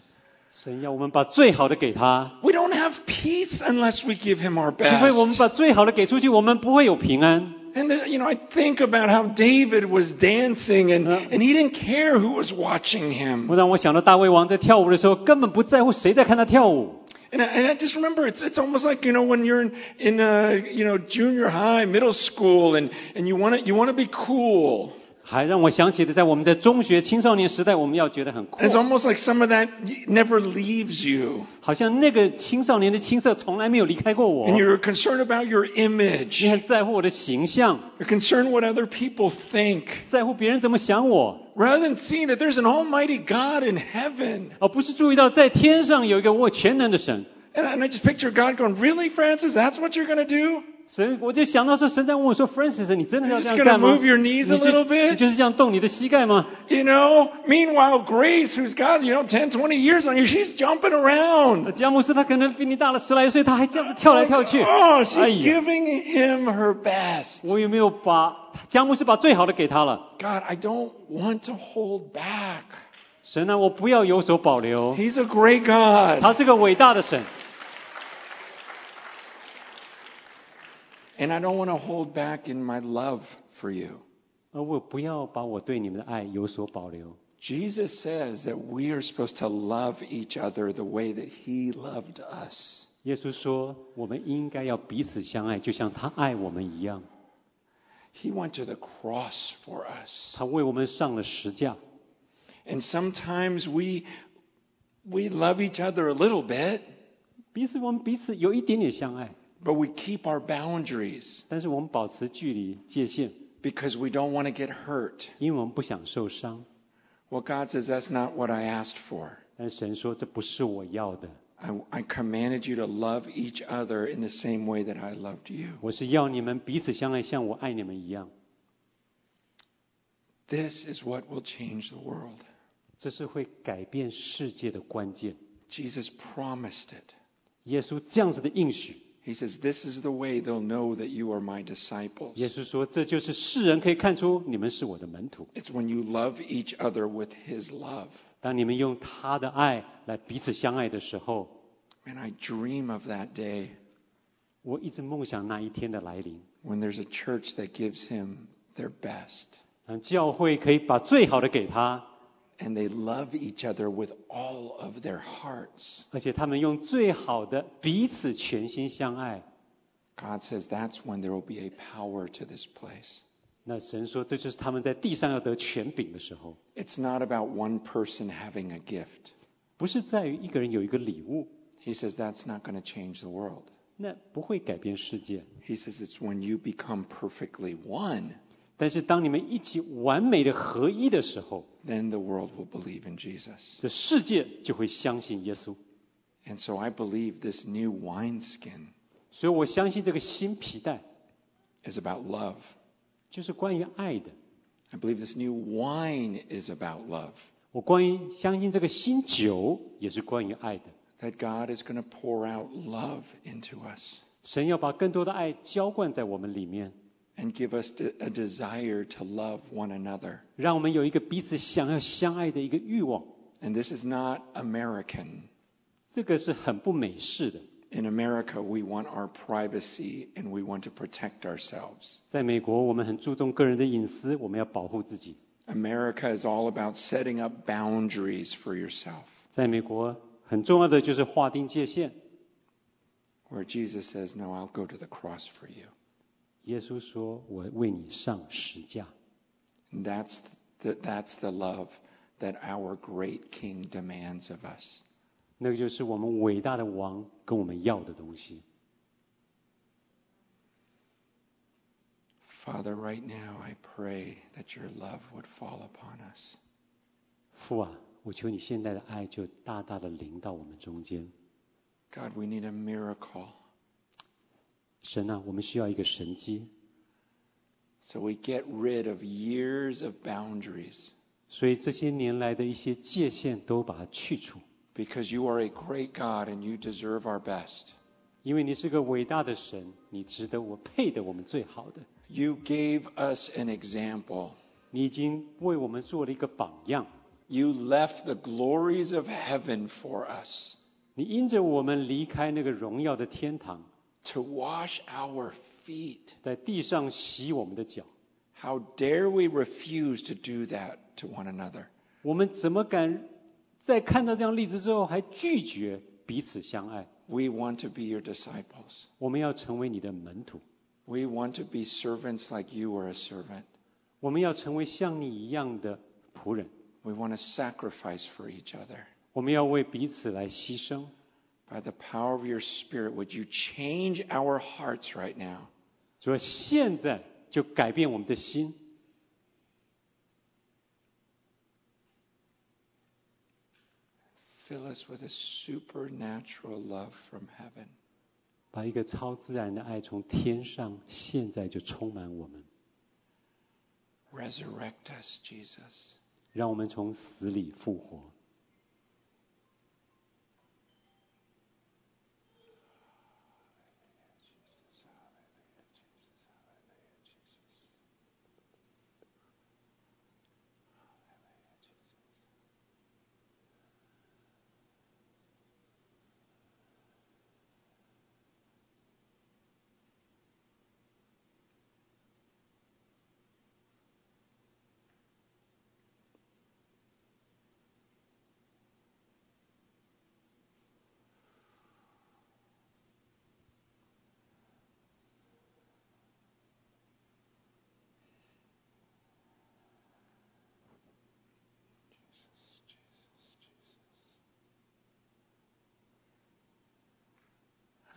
神要我们把最好的给他， We don't have peace unless we give him our 除非我们 best. 把最好的给出去，我们不会有平安。 And then, you know, I think about how David was dancing and, Yeah. and he didn't care who was watching him. 我让我想到大卫王在跳舞的时候，根本不在乎谁在看他跳舞。 And I, and I just remember it's, it's almost like, you know, when you're in, in uh, you know, junior high, middle school and, and you want to, you want to be cool. 还让我想起的，在我们在中学、青少年时代，我们要觉得很酷 And，it's almost like some of that never leaves you. 好像那个青少年的青涩从来没有离开过我 And。you're concerned about your 你 image. 很在乎我的形象， You're concerned what other people think. 在乎别人怎么想我， Rather than seeing that there's an almighty God in heaven. 而不是注意到在天上有一个握全能的神。 And, and I just picture God going, really, Francis? That's what you're going to do? 神，我就想到说，神在问我说：“Francis，你真的要 You're 这 just 样 gonna 干吗？ move your knees a 你是 little bit? 你就是这样动你的膝盖吗 You know? Meanwhile, Grace, who's got, you know, 10, 20 years on you, she's jumping around. 呃？”詹姆斯他可能比你大了十来岁，他还这样子跳来跳去。 Oh, 哎 she's 呀， giving him her best. 我有没有把詹姆斯把最好的给他了？ God, I don't want to hold back. 神啊，我不要有所保留。 He's a great God. 他是个伟大的神， And I don't want to hold back in my love for you. 而我不要把我对你们的爱有所保留。 Jesus says that we are supposed to love each other the way that he loved us. 耶稣说，我们应该要彼此相爱，就像他爱我们一样。 He went to the cross for us. 他为我们上了十架。 And sometimes we we love each other a little bit, 彼此我们彼此有一点点相爱， but we keep our boundaries 但是我们保持距离界限， because we don't want to get hurt. 因为我们不想受伤。 Well, God says that's not what I asked for. 但神说这不是我要的， I, I commanded you to love each other in the same way that I loved you. 我是要你们彼此相爱，像我爱你们一样。 This is what will change the world. 这是会改变世界的关键。 Jesus promised it. 耶稣这样子的应许， He says, This is the way they'll know that you are my disciples. 耶稣说这就是世人可以看出你们是我的门徒。 It's when you love each other with his love. 当你们用他的爱来彼此相爱的时候， And I dream of that day 我一直梦想那一天的来临， when there's a church that gives him their best. 让教会可以把最好的给他， And they love each other with all of their hearts. 而且他们用最好的彼此全心相爱。 God says that's when there will be a power to this place. 那神说，这就是他们在地上要得权柄的时候， It's not about one person having a gift. 不是在于一个人有一个礼物， He says that's not going to change the world. 那不会改变世界。 He says it's when you become perfectly one, 但是当你们一起完美的合一的时候，then the world will believe in Jesus。这世界就会相信耶稣。And so I believe this new wine wineskin。所以我相信这个新皮袋，is about love。就是关于爱的。I believe this new wine is about love。我关于相信这个新酒也是关于爱的。That God is going to pour out love into us。神要把更多的爱浇灌在我们里面。and give us de- a desire to love one another. 让我们有一个彼此想要相爱的一个欲望。 And this is not American. 这个是很不美式的。 In America, we want our privacy and we want to protect ourselves. 在美国，我们很注重个人的隐私，我们要保护自己。 America is all about setting up boundaries for yourself. 在美国，很重要的就是划定界限。 Where Jesus says, No, I'll go to the cross for you. 耶稣说：“我为你上十架。 And that's the, that's the love that our great King demands of us. ” 那个就是我们伟大的王跟我们要的东西。 Father, right now I pray that your love would fall upon us. 父啊，我求你现在的爱就大大的临到我们中间。 God, we need a miracle. 神啊，我们需要一个神迹。So we get rid of years of boundaries. 所以这些年来的一些界限都把它去除。Because you are a great God and you deserve our best. 因为你是个伟大的神，你值得我配得我们最好的。You gave us an example. 你已经为我们做了一个榜样。You left the glories of heaven for us. 你因着我们离开那个荣耀的天堂。to wash our feet. 在地上洗我们的脚。 How dare we refuse to do that to one another? 我们怎么敢在看到这样例子之后还拒绝彼此相爱？ We want to be your disciples. 我们要成为你的门徒， We want to be servants like you were a servant. 我们要成为像你一样的仆人， We want to sacrifice for each other. 我们要为彼此来牺牲。 By the power of your Spirit, would you change our hearts right now? 所以现在就改变我们的心， Fill us with a supernatural love from heaven. 把一个超自然的爱从天上现在就充满我们， Resurrect us, Jesus. 让我们从死里复活。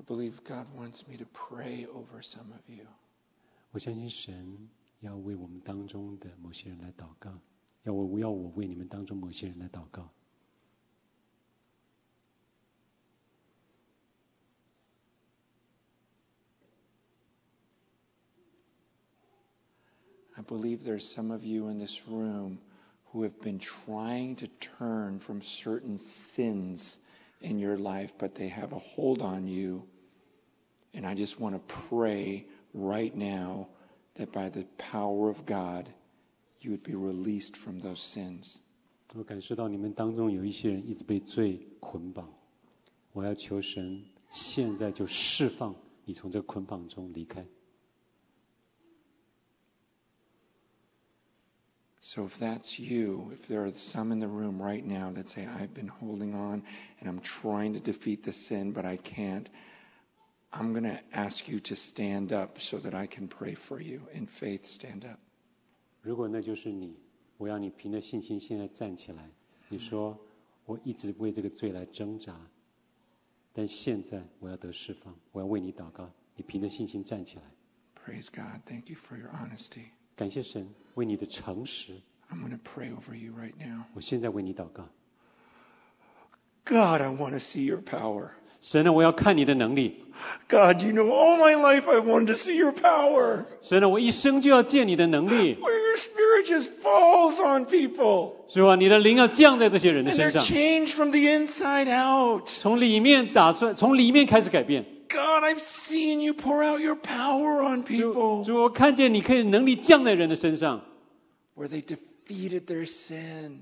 believe God wants me to pray over some of you. 我相信神要为我们当中的某些人来祷告，要我要我为你们当中某些人来祷告。 I believe there's some of you in this room who have been trying to turn from certain sins in your life, but they have a hold on you. And I just want to pray right now that by the power of God, you would be released from those sins. 我感受到你们当中有一些人一直被罪捆绑，我要求神现在就释放你从这捆绑中离开。 So if that's you, if there are some in the room right now that say, I've been holding on and I'm trying to defeat the sin, but I can't, I'm going to ask you to stand up so that I can pray for you. In faith, stand up. 如果那就是你，我要你凭着信心现在站起来。你说我一直为这个罪来挣扎，但现在我要得释放，我要为你祷告。你凭着信心站起来， Praise God. Thank you for your honesty. 感谢神为你的诚实。 I'm going to pray over you right now. 我现在为你祷告， God, I want to see your power. 神啊，我要看你的能力。 God, you know all my life I wanted to see your power. 神啊，我一生就要见你的能力。 Where your spirit just falls on people 主啊，你的灵要降在这些人的 and 身 they're 上， changed from the inside out. 从里面打算，从里面开始改变。 God, I've seen you pour out your power on 主 people 主，我看见你可以能力降在人的身上， where they defeated their sin.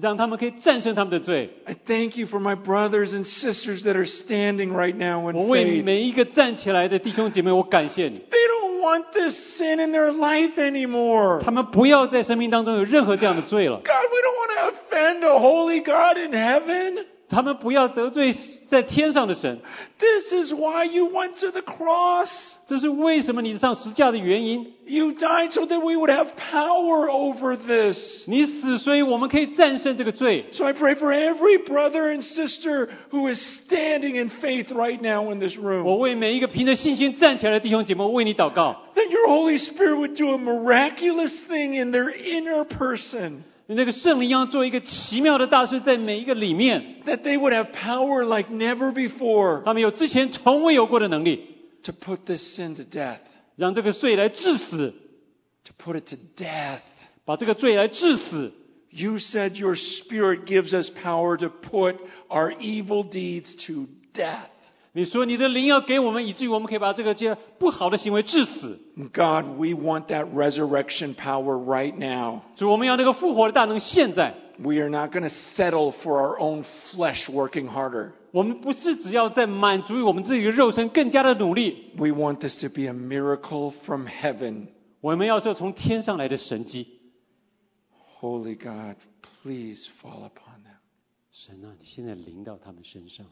让他们可以战胜他们的罪。 I thank you for my brothers and sisters that are standing right now 我 in 为 faith. 每一个站起来的弟兄姐妹，我感谢你。 They don't want this sin in their life anymore. 他们不要在生命当中有任何这样的罪了。 God, we don't want to offend a holy God in heaven. 他们不要得罪在天上的神。 This is why you went to the cross. 这是为什么你上十架的原因。 You died so that we would have power over this. 你死，所以我们可以战胜这个罪。 So I pray for every brother and sister who is standing in faith right now in this 我 room. 为每一个凭着信心站起来的弟兄姐妹为你祷告， That your Holy Spirit would do a miraculous thing in their inner person. 那个圣灵要做一个奇妙的大事，在每一个里面， That they would have power like never before 他们有之前从未有过的能力， to put this sin to death. 让这个罪来致死， To put it to death. 把这个罪来致死。 You said your Spirit gives us power to put our evil deeds to death. 你说你的灵要给我们，以至于我们可以把这个这不好的行为致死。God, we want that resurrection power right now. 主，我们要那个复活的大能，现在 We are not going to settle for our own flesh working harder. 我们不是只要在满足于我们自己的肉身，更加的努力，We want this to be a miracle from heaven. 我们要做从天上来的神迹。Holy God, please fall upon them. 神啊，你现在临到他们身上。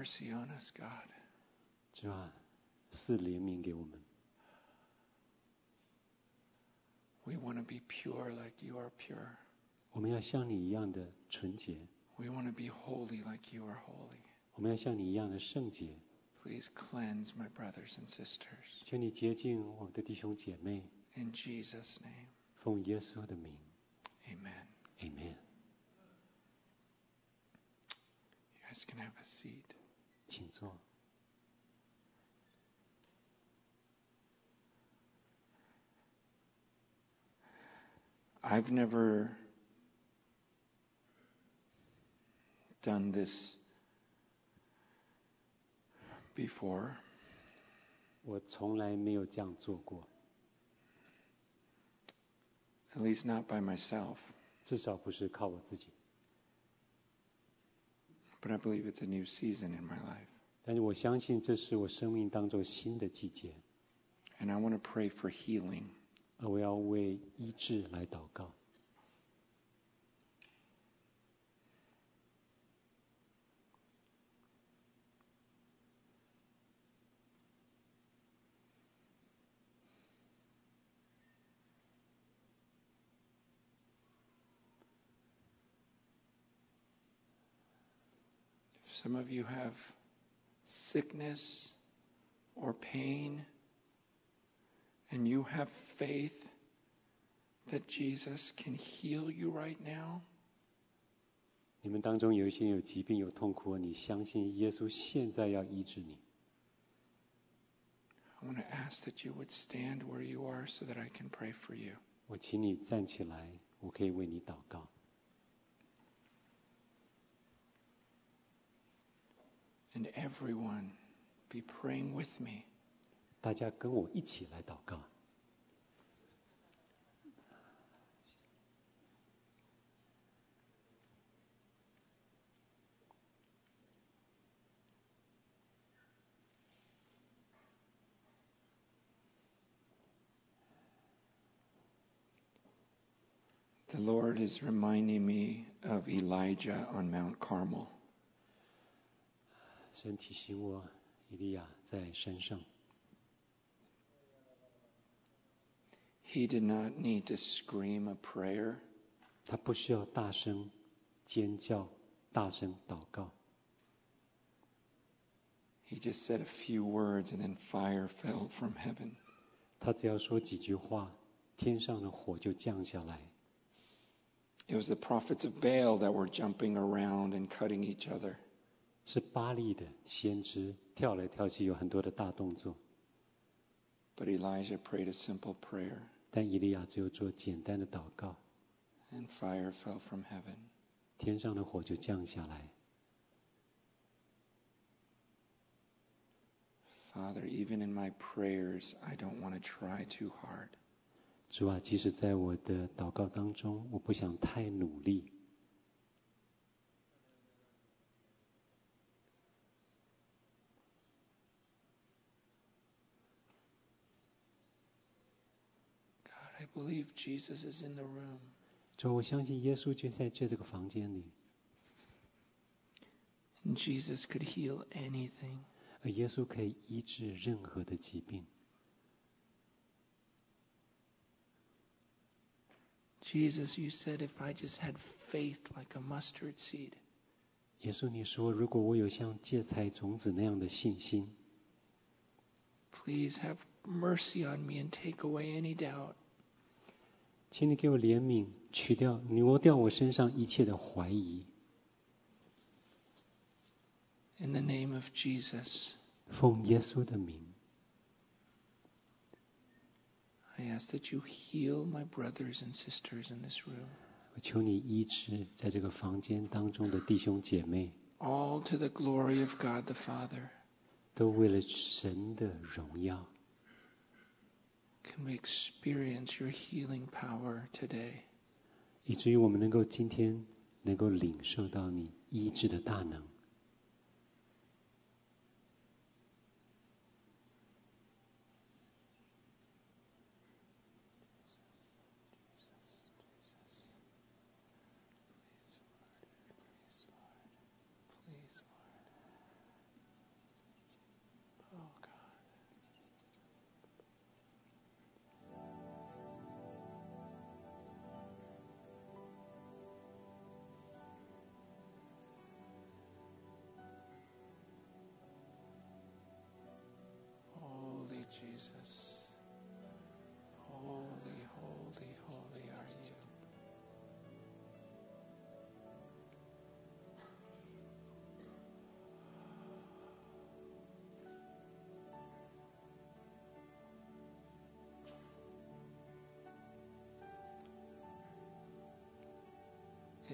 mercy on us, God. 主啊，赐怜悯给我们。 We want to be pure like you are pure. 我们要像你一样的纯洁， We want to be holy like you are holy. 我们要像你一样的圣洁。 Please cleanse my brothers and sisters. 求你洁净我们的弟兄姐妹， In Jesus' name, 奉耶稣的名 amen. ，Amen。 You guys can have a seat. 请坐。 I've never done this before. 我从来没有这样做过， at least not by myself. 至少不是靠我自己。 But I believe it's a new season in my life. 但是我相信这是我生命当中新的季节， And I want to pray for healing. 而我要为医治来祷告。 some of you have sickness or pain, and you have faith that Jesus can heal you right now, 你们当中有一些有疾病、有痛苦，你相信耶稣现在要医治你。 I want to ask that you would stand where you are so that I can pray for you. 我请你站起来，我可以为你祷告。 And everyone be praying with me. 大家跟我一起来祷告。 The Lord is reminding me of Elijah on Mount Carmel. 神提醒我，以利亚在山上， He did not need to scream a prayer. 他不需要大声尖叫、大声祷告， He just said a few words and then fire fell from heaven. 他只要说几句话，天上的火就降下来。 It was the prophets of Baal that were jumping around and cutting each other. 是巴利的先知跳来跳去，有很多的大动作，But Elijah prayed a simple prayer 但以利亚只有做简单的祷告，and fire fell from heaven. 天上的火就降下来。Father, even in my prayers, I don't want to try too hard. 主啊，即使在我的祷告当中，我不想太努力，believe Jesus is in the room. 主，我相信耶稣就在这这个房间里， And Jesus could heal anything. 而耶稣可以医治任何的疾病。 Jesus, you said if I just had faith like a mustard seed, 耶稣，你说，如果我有像芥菜种子那样的信心， please have mercy on me and take away any doubt. 请你给我怜悯，取掉、挪掉我身上一切的怀疑。 In the name of Jesus, 奉耶稣的名， I ask that you heal my brothers and sisters in this room, 我求你医治在这个房间当中的弟兄姐妹， all to the glory of God the Father. 都为了神的荣耀。 Can we experience your healing power today? 以至于我们能够今天能够领受到你医治的大能。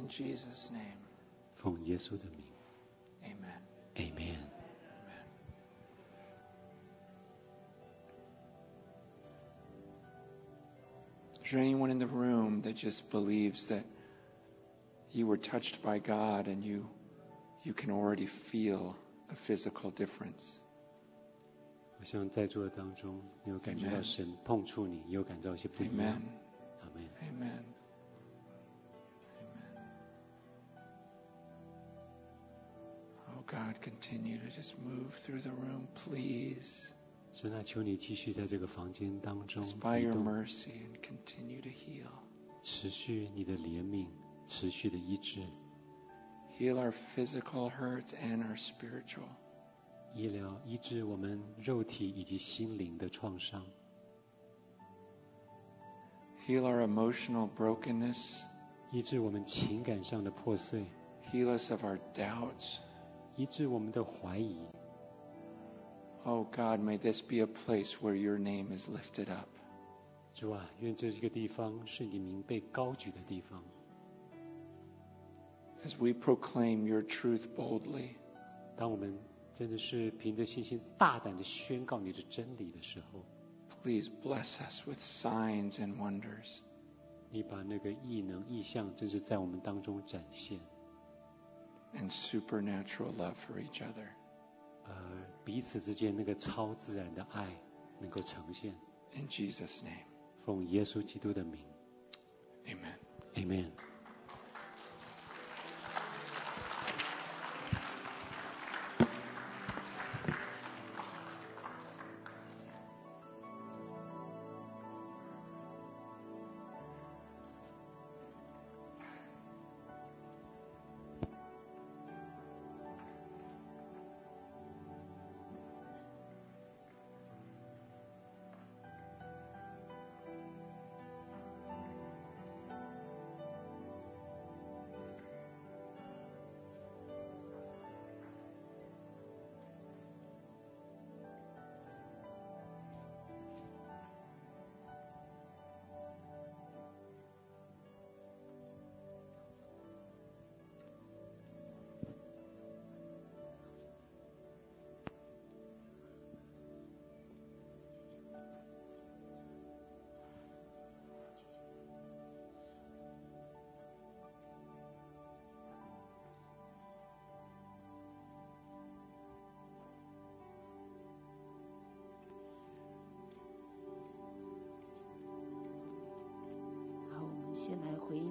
In Jesus' name, 奉耶稣的名 amen. ，Amen。 Amen. Is there anyone in the room that just believes that you were touched by God and you you can already feel a physical difference? 我想在座的当中，你有感觉到 Amen 神碰触你，你有感到一些不一样 Amen.。阿门。 Amen. Amen. God, continue to just move through the room, please. 神啊，求你继续在这个房间当中 Just by 移 your 动， mercy and continue to heal. 持续你的怜悯，持续的医治， Heal our physical hurts and our spiritual. 医疗医治我们肉体以及心灵的创伤， Heal our emotional brokenness. 医治我们情感上的破碎， Heal us of our doubts. 医治我们的怀疑。 Oh God, may this be a place where your name is lifted up. 主啊，愿这一个地方是你名被高举的地方。 As we proclaim your truth boldly, 当我们真的是凭着信心大胆的宣告你的真理的时候， please bless us with signs and wonders. 你把那个异能异象，真是在我们当中展现， and supernatural love for each other. 呃，彼此之间那个超自然的爱能够呈现。 In Jesus' name, 奉耶稣基督的名 amen. ，Amen。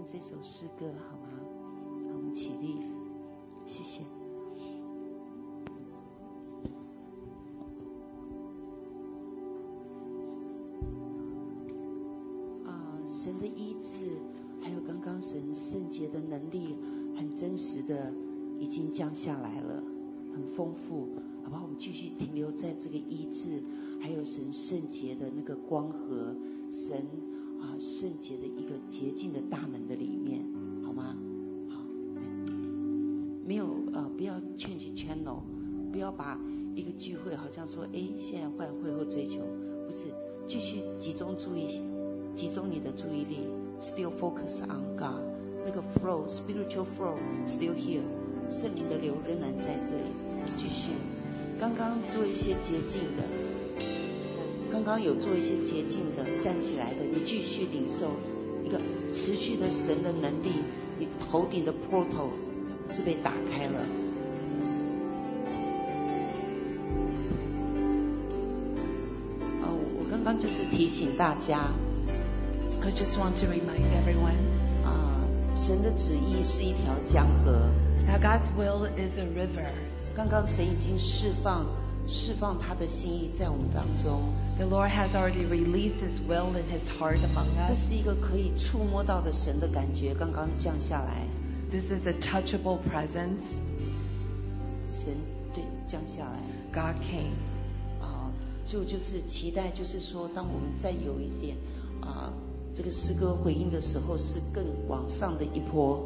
这首诗歌好吗？我们起立，谢谢。啊，神的医治，还有刚刚神圣洁的能力，很真实的已经降下来了，很丰富，好不好？我们继续停留在这个医治，还有神圣洁的那个光和神啊圣洁的一个洁净的大门的里面，好吗？好，没有呃，不要 change channel，不要把一个聚会好像说，哎，现在换会后追求，不是，继续集中注意，集中你的注意力，still focus on God，那个 flow spiritual flow still here，圣灵的流仍然在这里，继续。刚刚做一些洁净的，刚刚有做一些洁净的，站起来的，你继续领受一个持续的神的能力，你头顶的 portal 是被打开了。哦，我刚刚就是提醒大家 I just want to remind everyone 啊，神的旨意是一条江河。that God's will is a river. 刚刚神已经释放释放他的心意在我们当中， The Lord has already released His will in His heart among 这 us. 是一个可以触摸到的神的感觉，刚刚降下来， This is a touchable presence. 神对降下来 God came. 啊，所以我就是期待，就是说，当我们再有一点啊这个诗歌回应的时候，是更往上的一波。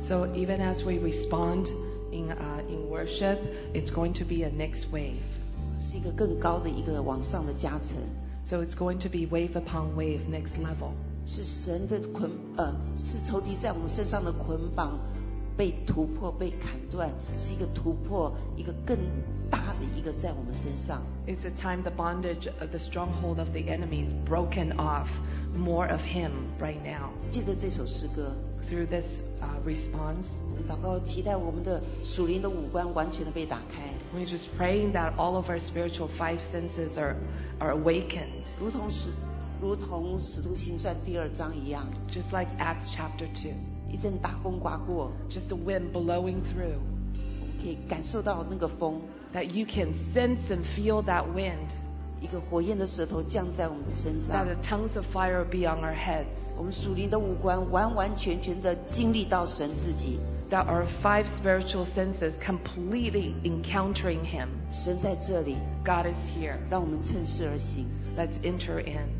So even as we respond in, uh, in worship, it's going to be a next wave. 是一个更高的一个往上的加成， So it's going to be wave upon wave, next level. 是神的捆呃，是仇敌在我们身上的捆绑被突破、被砍断，是一个突破，一个更大的一个在我们身上。 It's a time the bondage of the stronghold of the enemy is broken off. More of Him right now. 借着这首诗歌， Through this uh, response, 我们祷告，期待我们的属灵的五官完全的被打开， we're just praying that all of our spiritual five senses are, are awakened. 如同使如同使徒行传第二章一样， Just like Acts chapter 2. 一阵大风刮过， Just the wind blowing through. 我们可以感受到那个风， That you can sense and feel that wind. 一个火焰的舌头降在我们的身上 That，the tongues of fire be on our heads. 我们属灵的五官完完全全的经历到神自己， That our five spiritual senses completely encountering Him. 神在这里， God is here. 让我们趁势而行。 Let's enter in.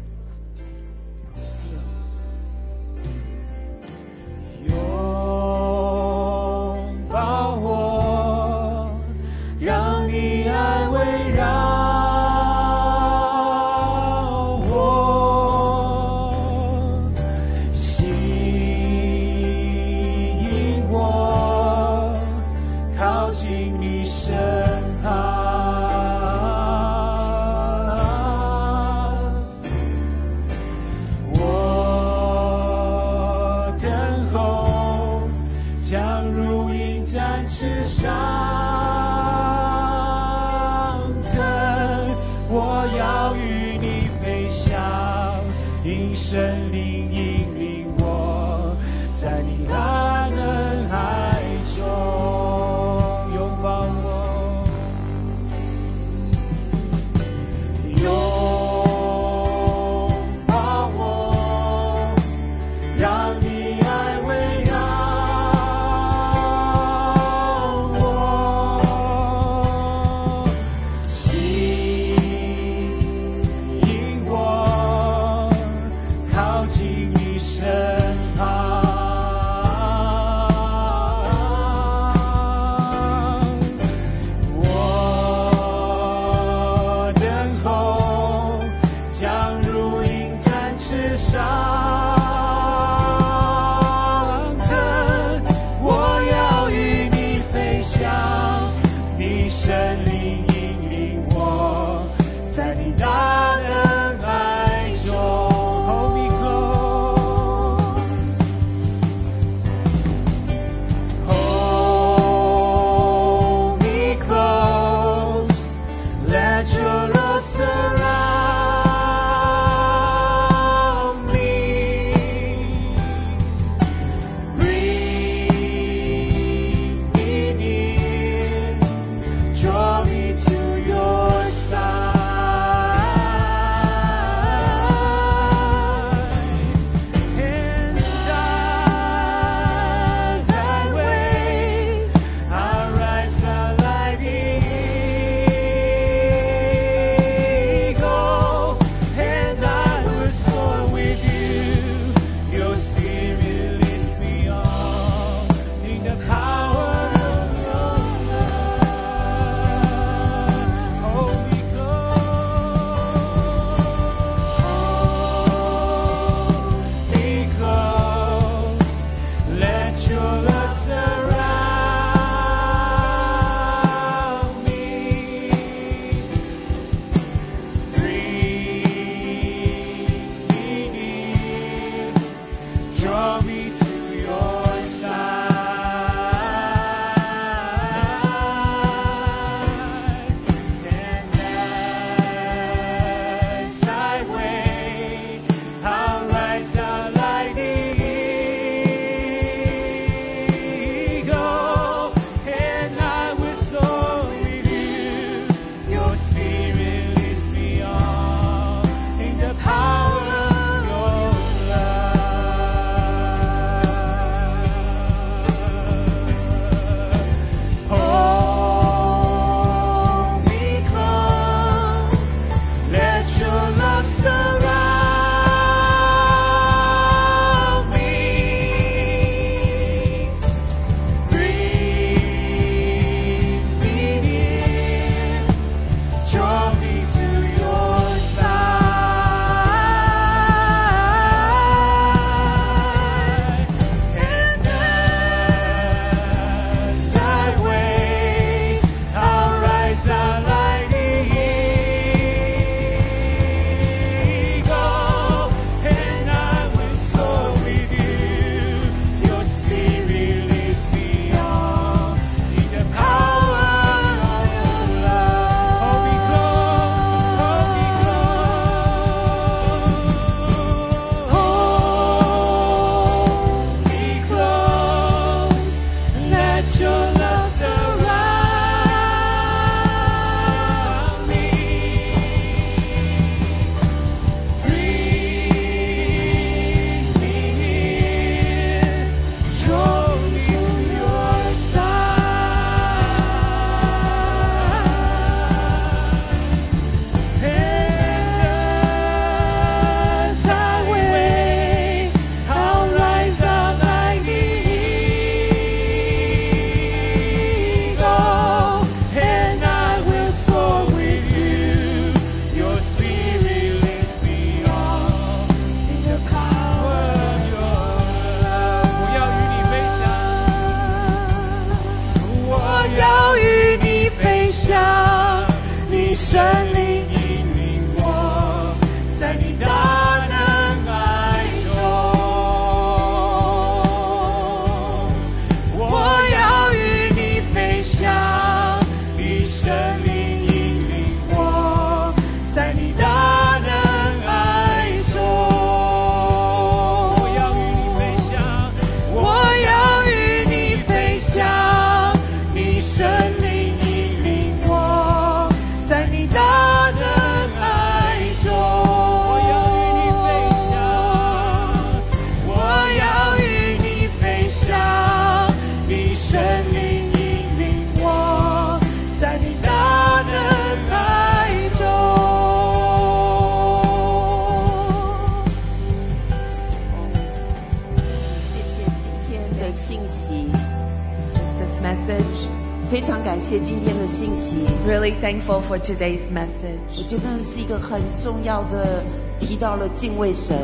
thankful for today's 我 message. 觉得是一个很重要的，提到了敬畏神。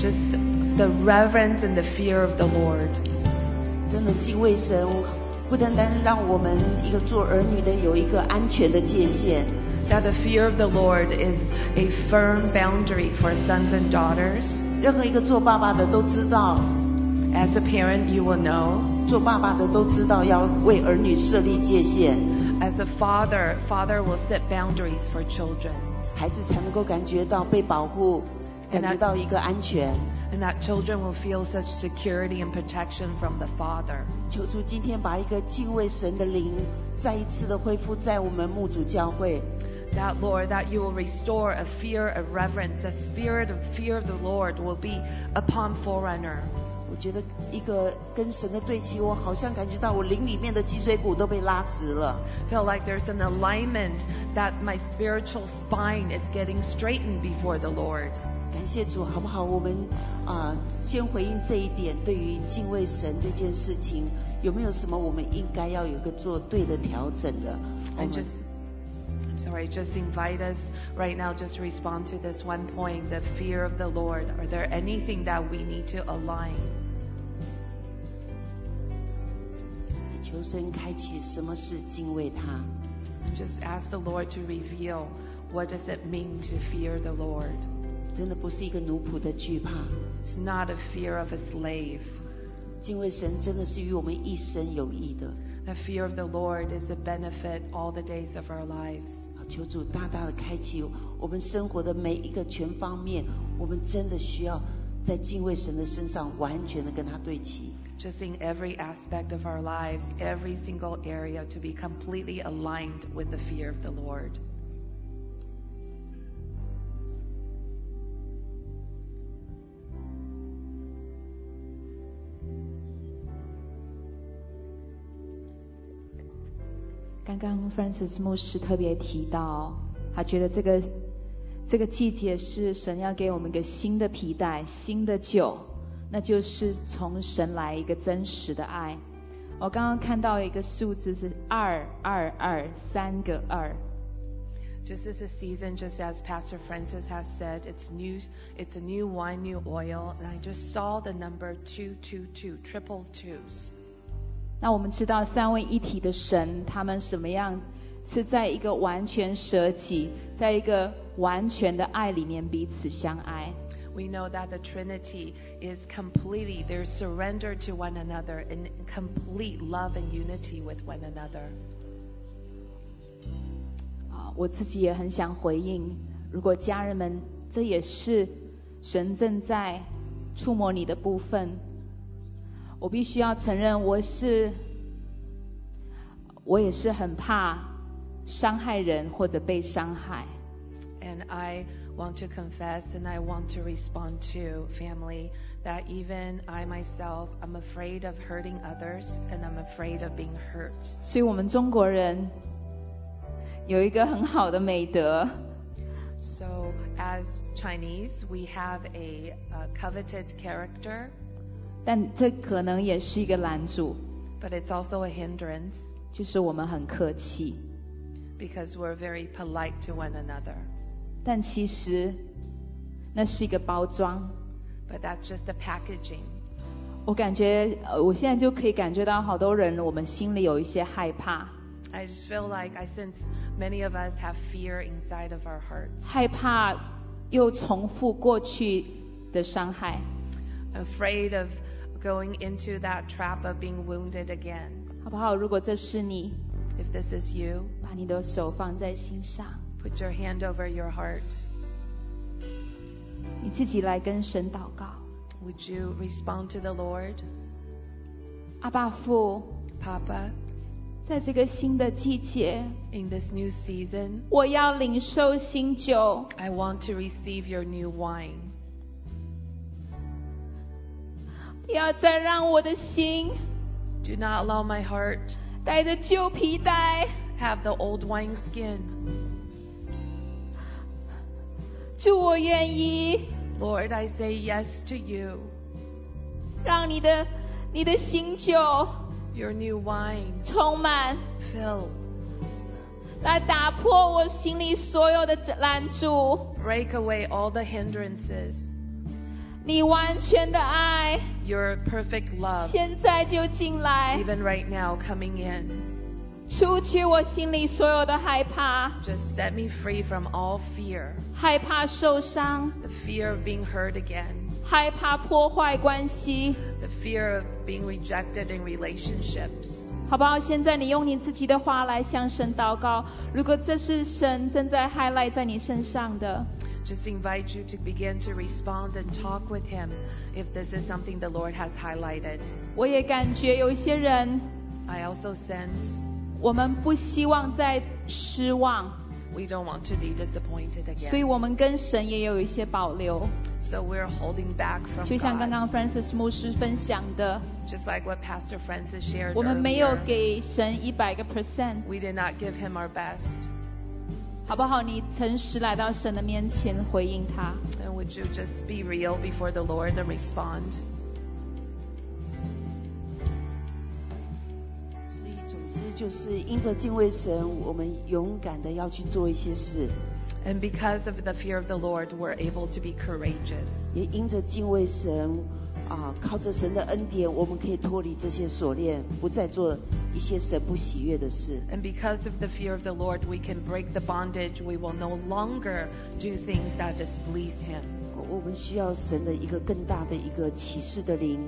Just the reverence and the fear of the Lord. 真的敬畏神，不单单让我们一个做儿女的有一个安全的界限， That the fear of the Lord is a firm boundary for sons and daughters. 任何一个做爸爸的都知道， As a parent, you will know. 做爸爸的都知道要为儿女设立界限， As a father, father will set boundaries for children. 孩子才能够感觉到被保护，感觉到一个安全。 And that children will feel such security and protection from the father. 求主今天把一个敬畏神的灵再一次的恢复在我们牧主教会。 That Lord, that you will restore a fear of reverence, a spirit of fear of the Lord will be upon Forerunner. 我觉得一个跟神的对齐，我好像感觉到我灵里面的脊椎骨都被拉直了。 Feel like there's an alignment that my spiritual spine is getting straightened before the Lord. 感谢主，好不好？我们啊、先回应这一点，对于敬畏神这件事情，有没有什么我们应该要有一个做对的调整的？我 And 们 just, I'm sorry, just invite us right now, just respond to this one point the fear of the Lord. Are there anything that we need to align? 求神开启什么是敬畏他。 Just ask the Lord to reveal what does it mean to fear the Lord. 真的不是一个奴仆的惧怕， It's not a fear of a slave. 敬畏神真的是与我们一生有益的。 The fear of the Lord is a benefit all the days of our lives. 好，求主大大的开启我们生活的每一个全方面，我们真的需要 在敬畏神的身上完全的跟他对齐。 Just in every aspect of our lives, every single area, to be completely aligned with the fear of the Lord. 刚刚 Francis 牧师特别提到，他觉得这个 这个季节是神要给我们一个新的皮带、新的酒，那就是从神来一个真实的爱。我刚刚看到一个数字是二二二三个二，Just as a season, just as Pastor Francis has said, it's new. It's a new wine, new oil, and I just saw the number two, two, two, triple twos. 那我们知道三位一体的神，他们什么样是在一个完全舍己，在一个完全的爱里面彼此相爱。We know that the Trinity is completely, they're surrendered to one another in complete love and unity with one another. 啊，我自己也很想回应，如果家人们，这也是神正在触摸你的部分，我必须要承认，我是，我也是很怕伤害人或者被伤害。And I want to confess and I want to respond to family that even I myself, I'm afraid of hurting others and I'm afraid of being hurt. 所以我们中国人有一个很好的美德， So, as Chinese, we have a, uh coveted character, 但这可能也是一个拦阻， but it's also a hindrance 就是我们很客气。 because we're very polite to one another. 但其实那是一个包装。 But that's just the packaging. 我感觉，呃，我现在就可以感觉到好多人，我们心里有一些害怕， I just feel like I sense Many of us have fear inside of our hearts, 害怕又重复过去的伤害。 afraid of going into that trap of being wounded again. 好不好？如果这是你， If this is you, 把你的手放在心上， Put your hand over your heart. 你自己来跟神祷告。Would you respond to the Lord? 阿爸父。Papa. 在这个新的季节，In this new season, I want to receive your new wine. 不要再让我的心，Do not allow my heart 带着旧皮袋，have the old wine skin. 主，我愿意 Lord, I say yes to you. 让你的你的新酒 Your new wine 充满， fill, 来打破我心里所有的拦阻。 break away all the hindrances. 你完全的爱， Your perfect love, 现在就进来， even right now, coming in. 除去我心里所有的害怕， Just set me free from all fear 害怕受伤， the fear of being hurt again, 害怕破坏关系， the fear of being rejected in relationships. 好不好？现在你用你自己的话来向神祷告。如果这是神正在 highlight 在你身上的， Just invite you to begin to respond and talk with Him if this is something the Lord has highlighted. 我也感觉有一些人， I also sense 我们不希望再失望， we don't want to be disappointed 所以 again. 我们跟神也有一些保留。 So we're holding back from 就像刚 God. 刚 Francis 牧师分享的， Just like what Pastor Francis shared 我们没有 earlier. 给神一百个 percent， We did not give Him our best. 好不好？你诚实来到神的面前回应他。 And would you just be real before the Lord and respond? 就是因着敬畏神，我们勇敢的要去做一些事， And because of the fear of the Lord, we're able to be courageous. 也因着敬畏神啊，靠着神的恩典，我们可以脱离这些锁链，不再做一些神不喜悦的事。 And because of the fear of the Lord, we can break the bondage. We will no longer do things that displease Him. 我们需要神的一个更大的一个启示的灵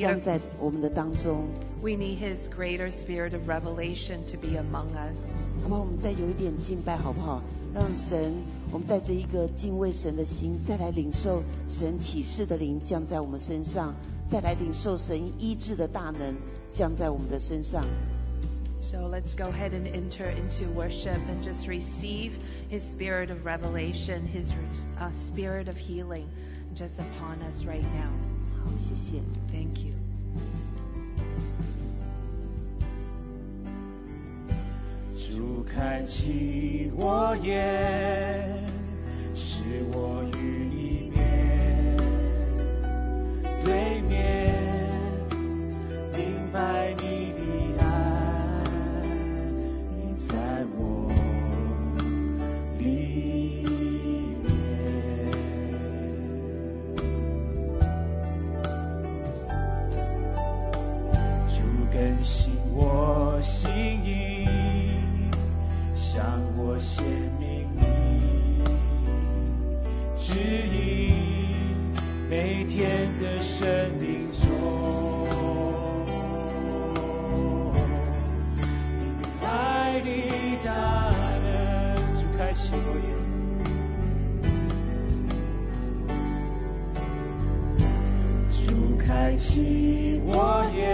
降在我们的当中，we need His greater spirit of revelation to be among us. 好不好？我们再有一点敬拜，好不好？让神，我们带着一个敬畏神的心，再来领受神启示的灵降在我们身上，再来领受神医治的大能降在我们的身上。So let's go ahead and enter into worship and just receive His spirit of revelation, His uh, spirit of healing just upon us right now. 好，谢谢。 Thank you. 主开 更新我心意，向我显明你指引，每天的生命中，爱的大能，主开启我眼。主开启我眼，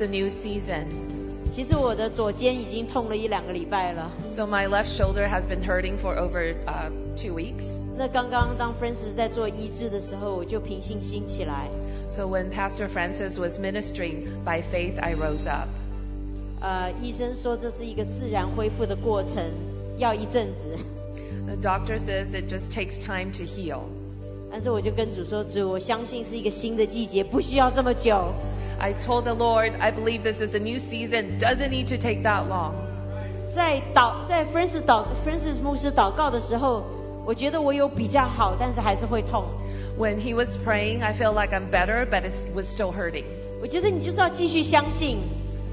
a new season. 其实我的左肩已经痛了一两个礼拜了。 So my left shoulder has been hurting for over uh, two weeks. 那刚刚当 Francis 在做医治的时候，我就凭信心起来。 So when Pastor Francis was ministering, by faith I rose up. 呃，医生说这是一个自然恢复的过程，要一阵子。 The doctor says it just takes time to heal. 但是我就跟主说，主，我相信是一个新的季节，不需要这么久。 I told the Lord, I believe this is a new season. Doesn't need to take that long. 在祷在 Francis 祷 Francis 牧师祷告的时候，我觉得我有比较好，但是还是会痛。 When he was praying, I feel like I'm better, but it was still hurting. 我觉得你就是要继续相信，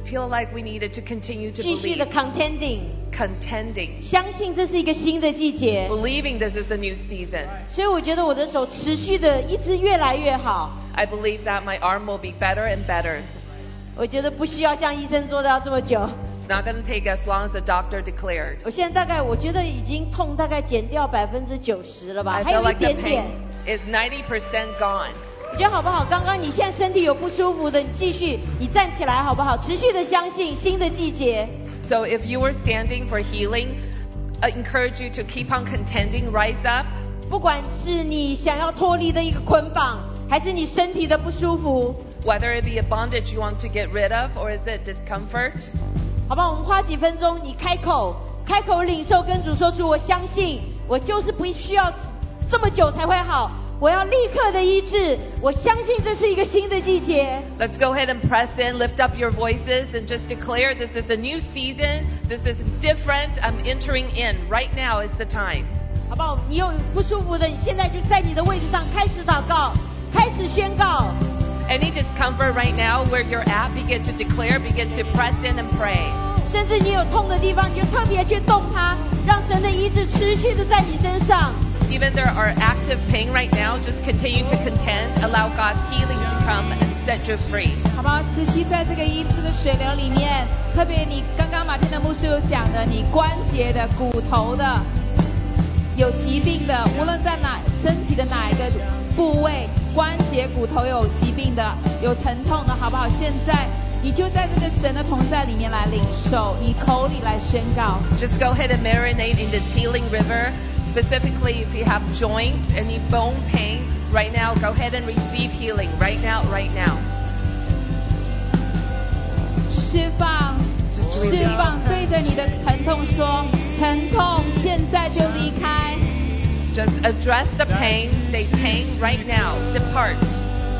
Feel like we needed to continue to 继续的 believe, contending， contending, 相信这是一个新的季节。 believing this is a new season. 所以我觉得我的手持续的一直越来越好。 I believe that my arm will be better and better. 我觉得不需要像医生做到这么久。 It's not going to take as long as the doctor declared. 我现在大概我觉得已经痛大概减掉百分之九十了吧， I 还有 feel 一 like the 点点。 pain is 90% gone. 你觉得好不好？刚刚你现在身体有不舒服的，你继续，你站起来好不好？持续的相信新的季节。 So if you were standing for healing, I encourage you to keep on contending, rise up. 不管是你想要脱离的一个捆绑， 还是你身体的不舒服， Whether it be a bondage you want to get rid of or is it discomfort, 好不好？我们花几分钟，你开口，开口领受，跟主说：主，我相信，我就是不需要这么久才会好，我要立刻的医治。我相信这是一个新的季节。 let's go ahead and press in, lift up your voices, and just declare this is a new season. This is different. I'm entering in. Right now is the time. 好不好？你有不舒服的，你现在就在你的位置上开始祷告， 开始宣告。Any discomfort right now where you're at, begin to declare, begin to press in and pray. 甚至你有痛的地方，你就特别去动它，让神的医治持续的在你身上。Even there are active pain right now, just continue to contend. Allow God's healing to come and set you free. 好不好？持续在这个医治的水流里面，特别你刚刚马天的牧师有讲的，你关节的、骨头的、有疾病的，无论在哪身体的哪一个部位，关节、骨头有疾病的、有疼痛的，好不好？现在你就在这个神的同在里面来领受，你口里来宣告。Just go ahead and marinate in this healing river. Specifically, if you have joints, any bone pain, right now, go ahead and receive healing. Right now, right now. 释放释放，对着你的疼痛说，疼痛现在就离开，Just address the pain. Say, pain, right now, depart.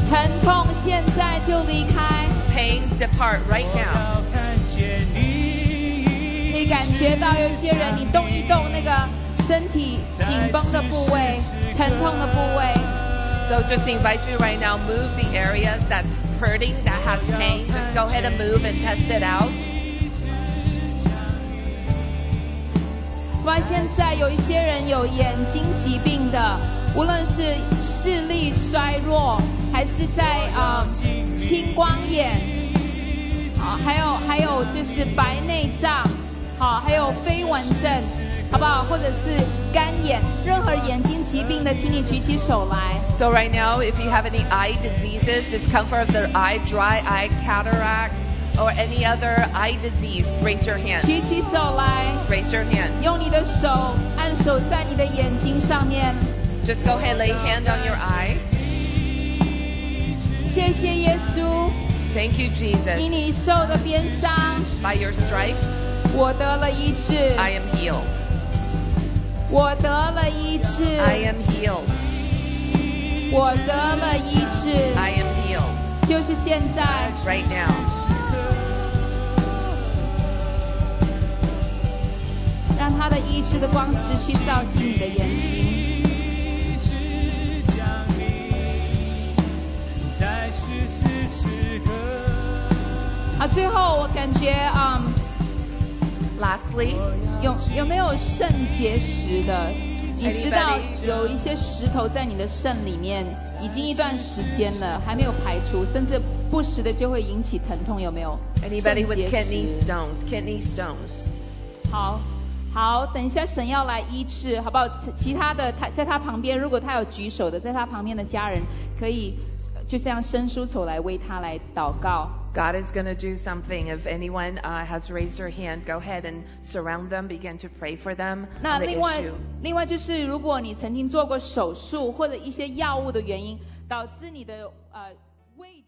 疼痛现在就离开。 Pain, depart right now. 你感觉到有些人，你动一动那个身体紧绷的部位、疼痛的部位， So just invite you right now, move the area that's hurting, that has pain. Just go ahead and move and test it out. 哇，现在有一些人有眼睛疾病的，无论是视力衰弱，还是在啊、青光眼，啊，还有还有就是白内障，好，还有飞蚊症，好不好？或者是干眼，任何眼睛疾病的，请你举起手来。So right now, if you have any eye diseases, discomfort of the eye, dry eye, cataract, or any other eye disease, raise your hand. 举起手来， Raise your hand. 用你的手按手在你的眼睛上面。 Just go ahead, lay hand on your eye. 谢谢耶稣， Thank you, 因 Jesus. 你受的鞭伤， By your stripes, 我得了医治。 I am healed. 我得了医治， I am healed. 我得了医治， I am healed. 就是现在。 Right now. 让他的医治的光持续照进你的眼睛。啊，最后我感觉啊、Lastly, 有有没有肾结石的？你知道有一些石头在你的肾里面已经一段时间了，还没有排除，甚至不时的就会引起疼痛，有没有？anybody with kidney。stones, kidney stones. 好，好，等一下神要来医治，好不好？其他的他在他旁边，如果他有举手的，在他旁边的家人可以就这样伸出手来为他来祷告。God is going to do something. If anyone uh, has raised their hand, go ahead and surround them. Begin to pray for them 那另外另外就是，如果你曾经做过手术或者一些药物的原因，导致你的呃味觉跟嗅觉。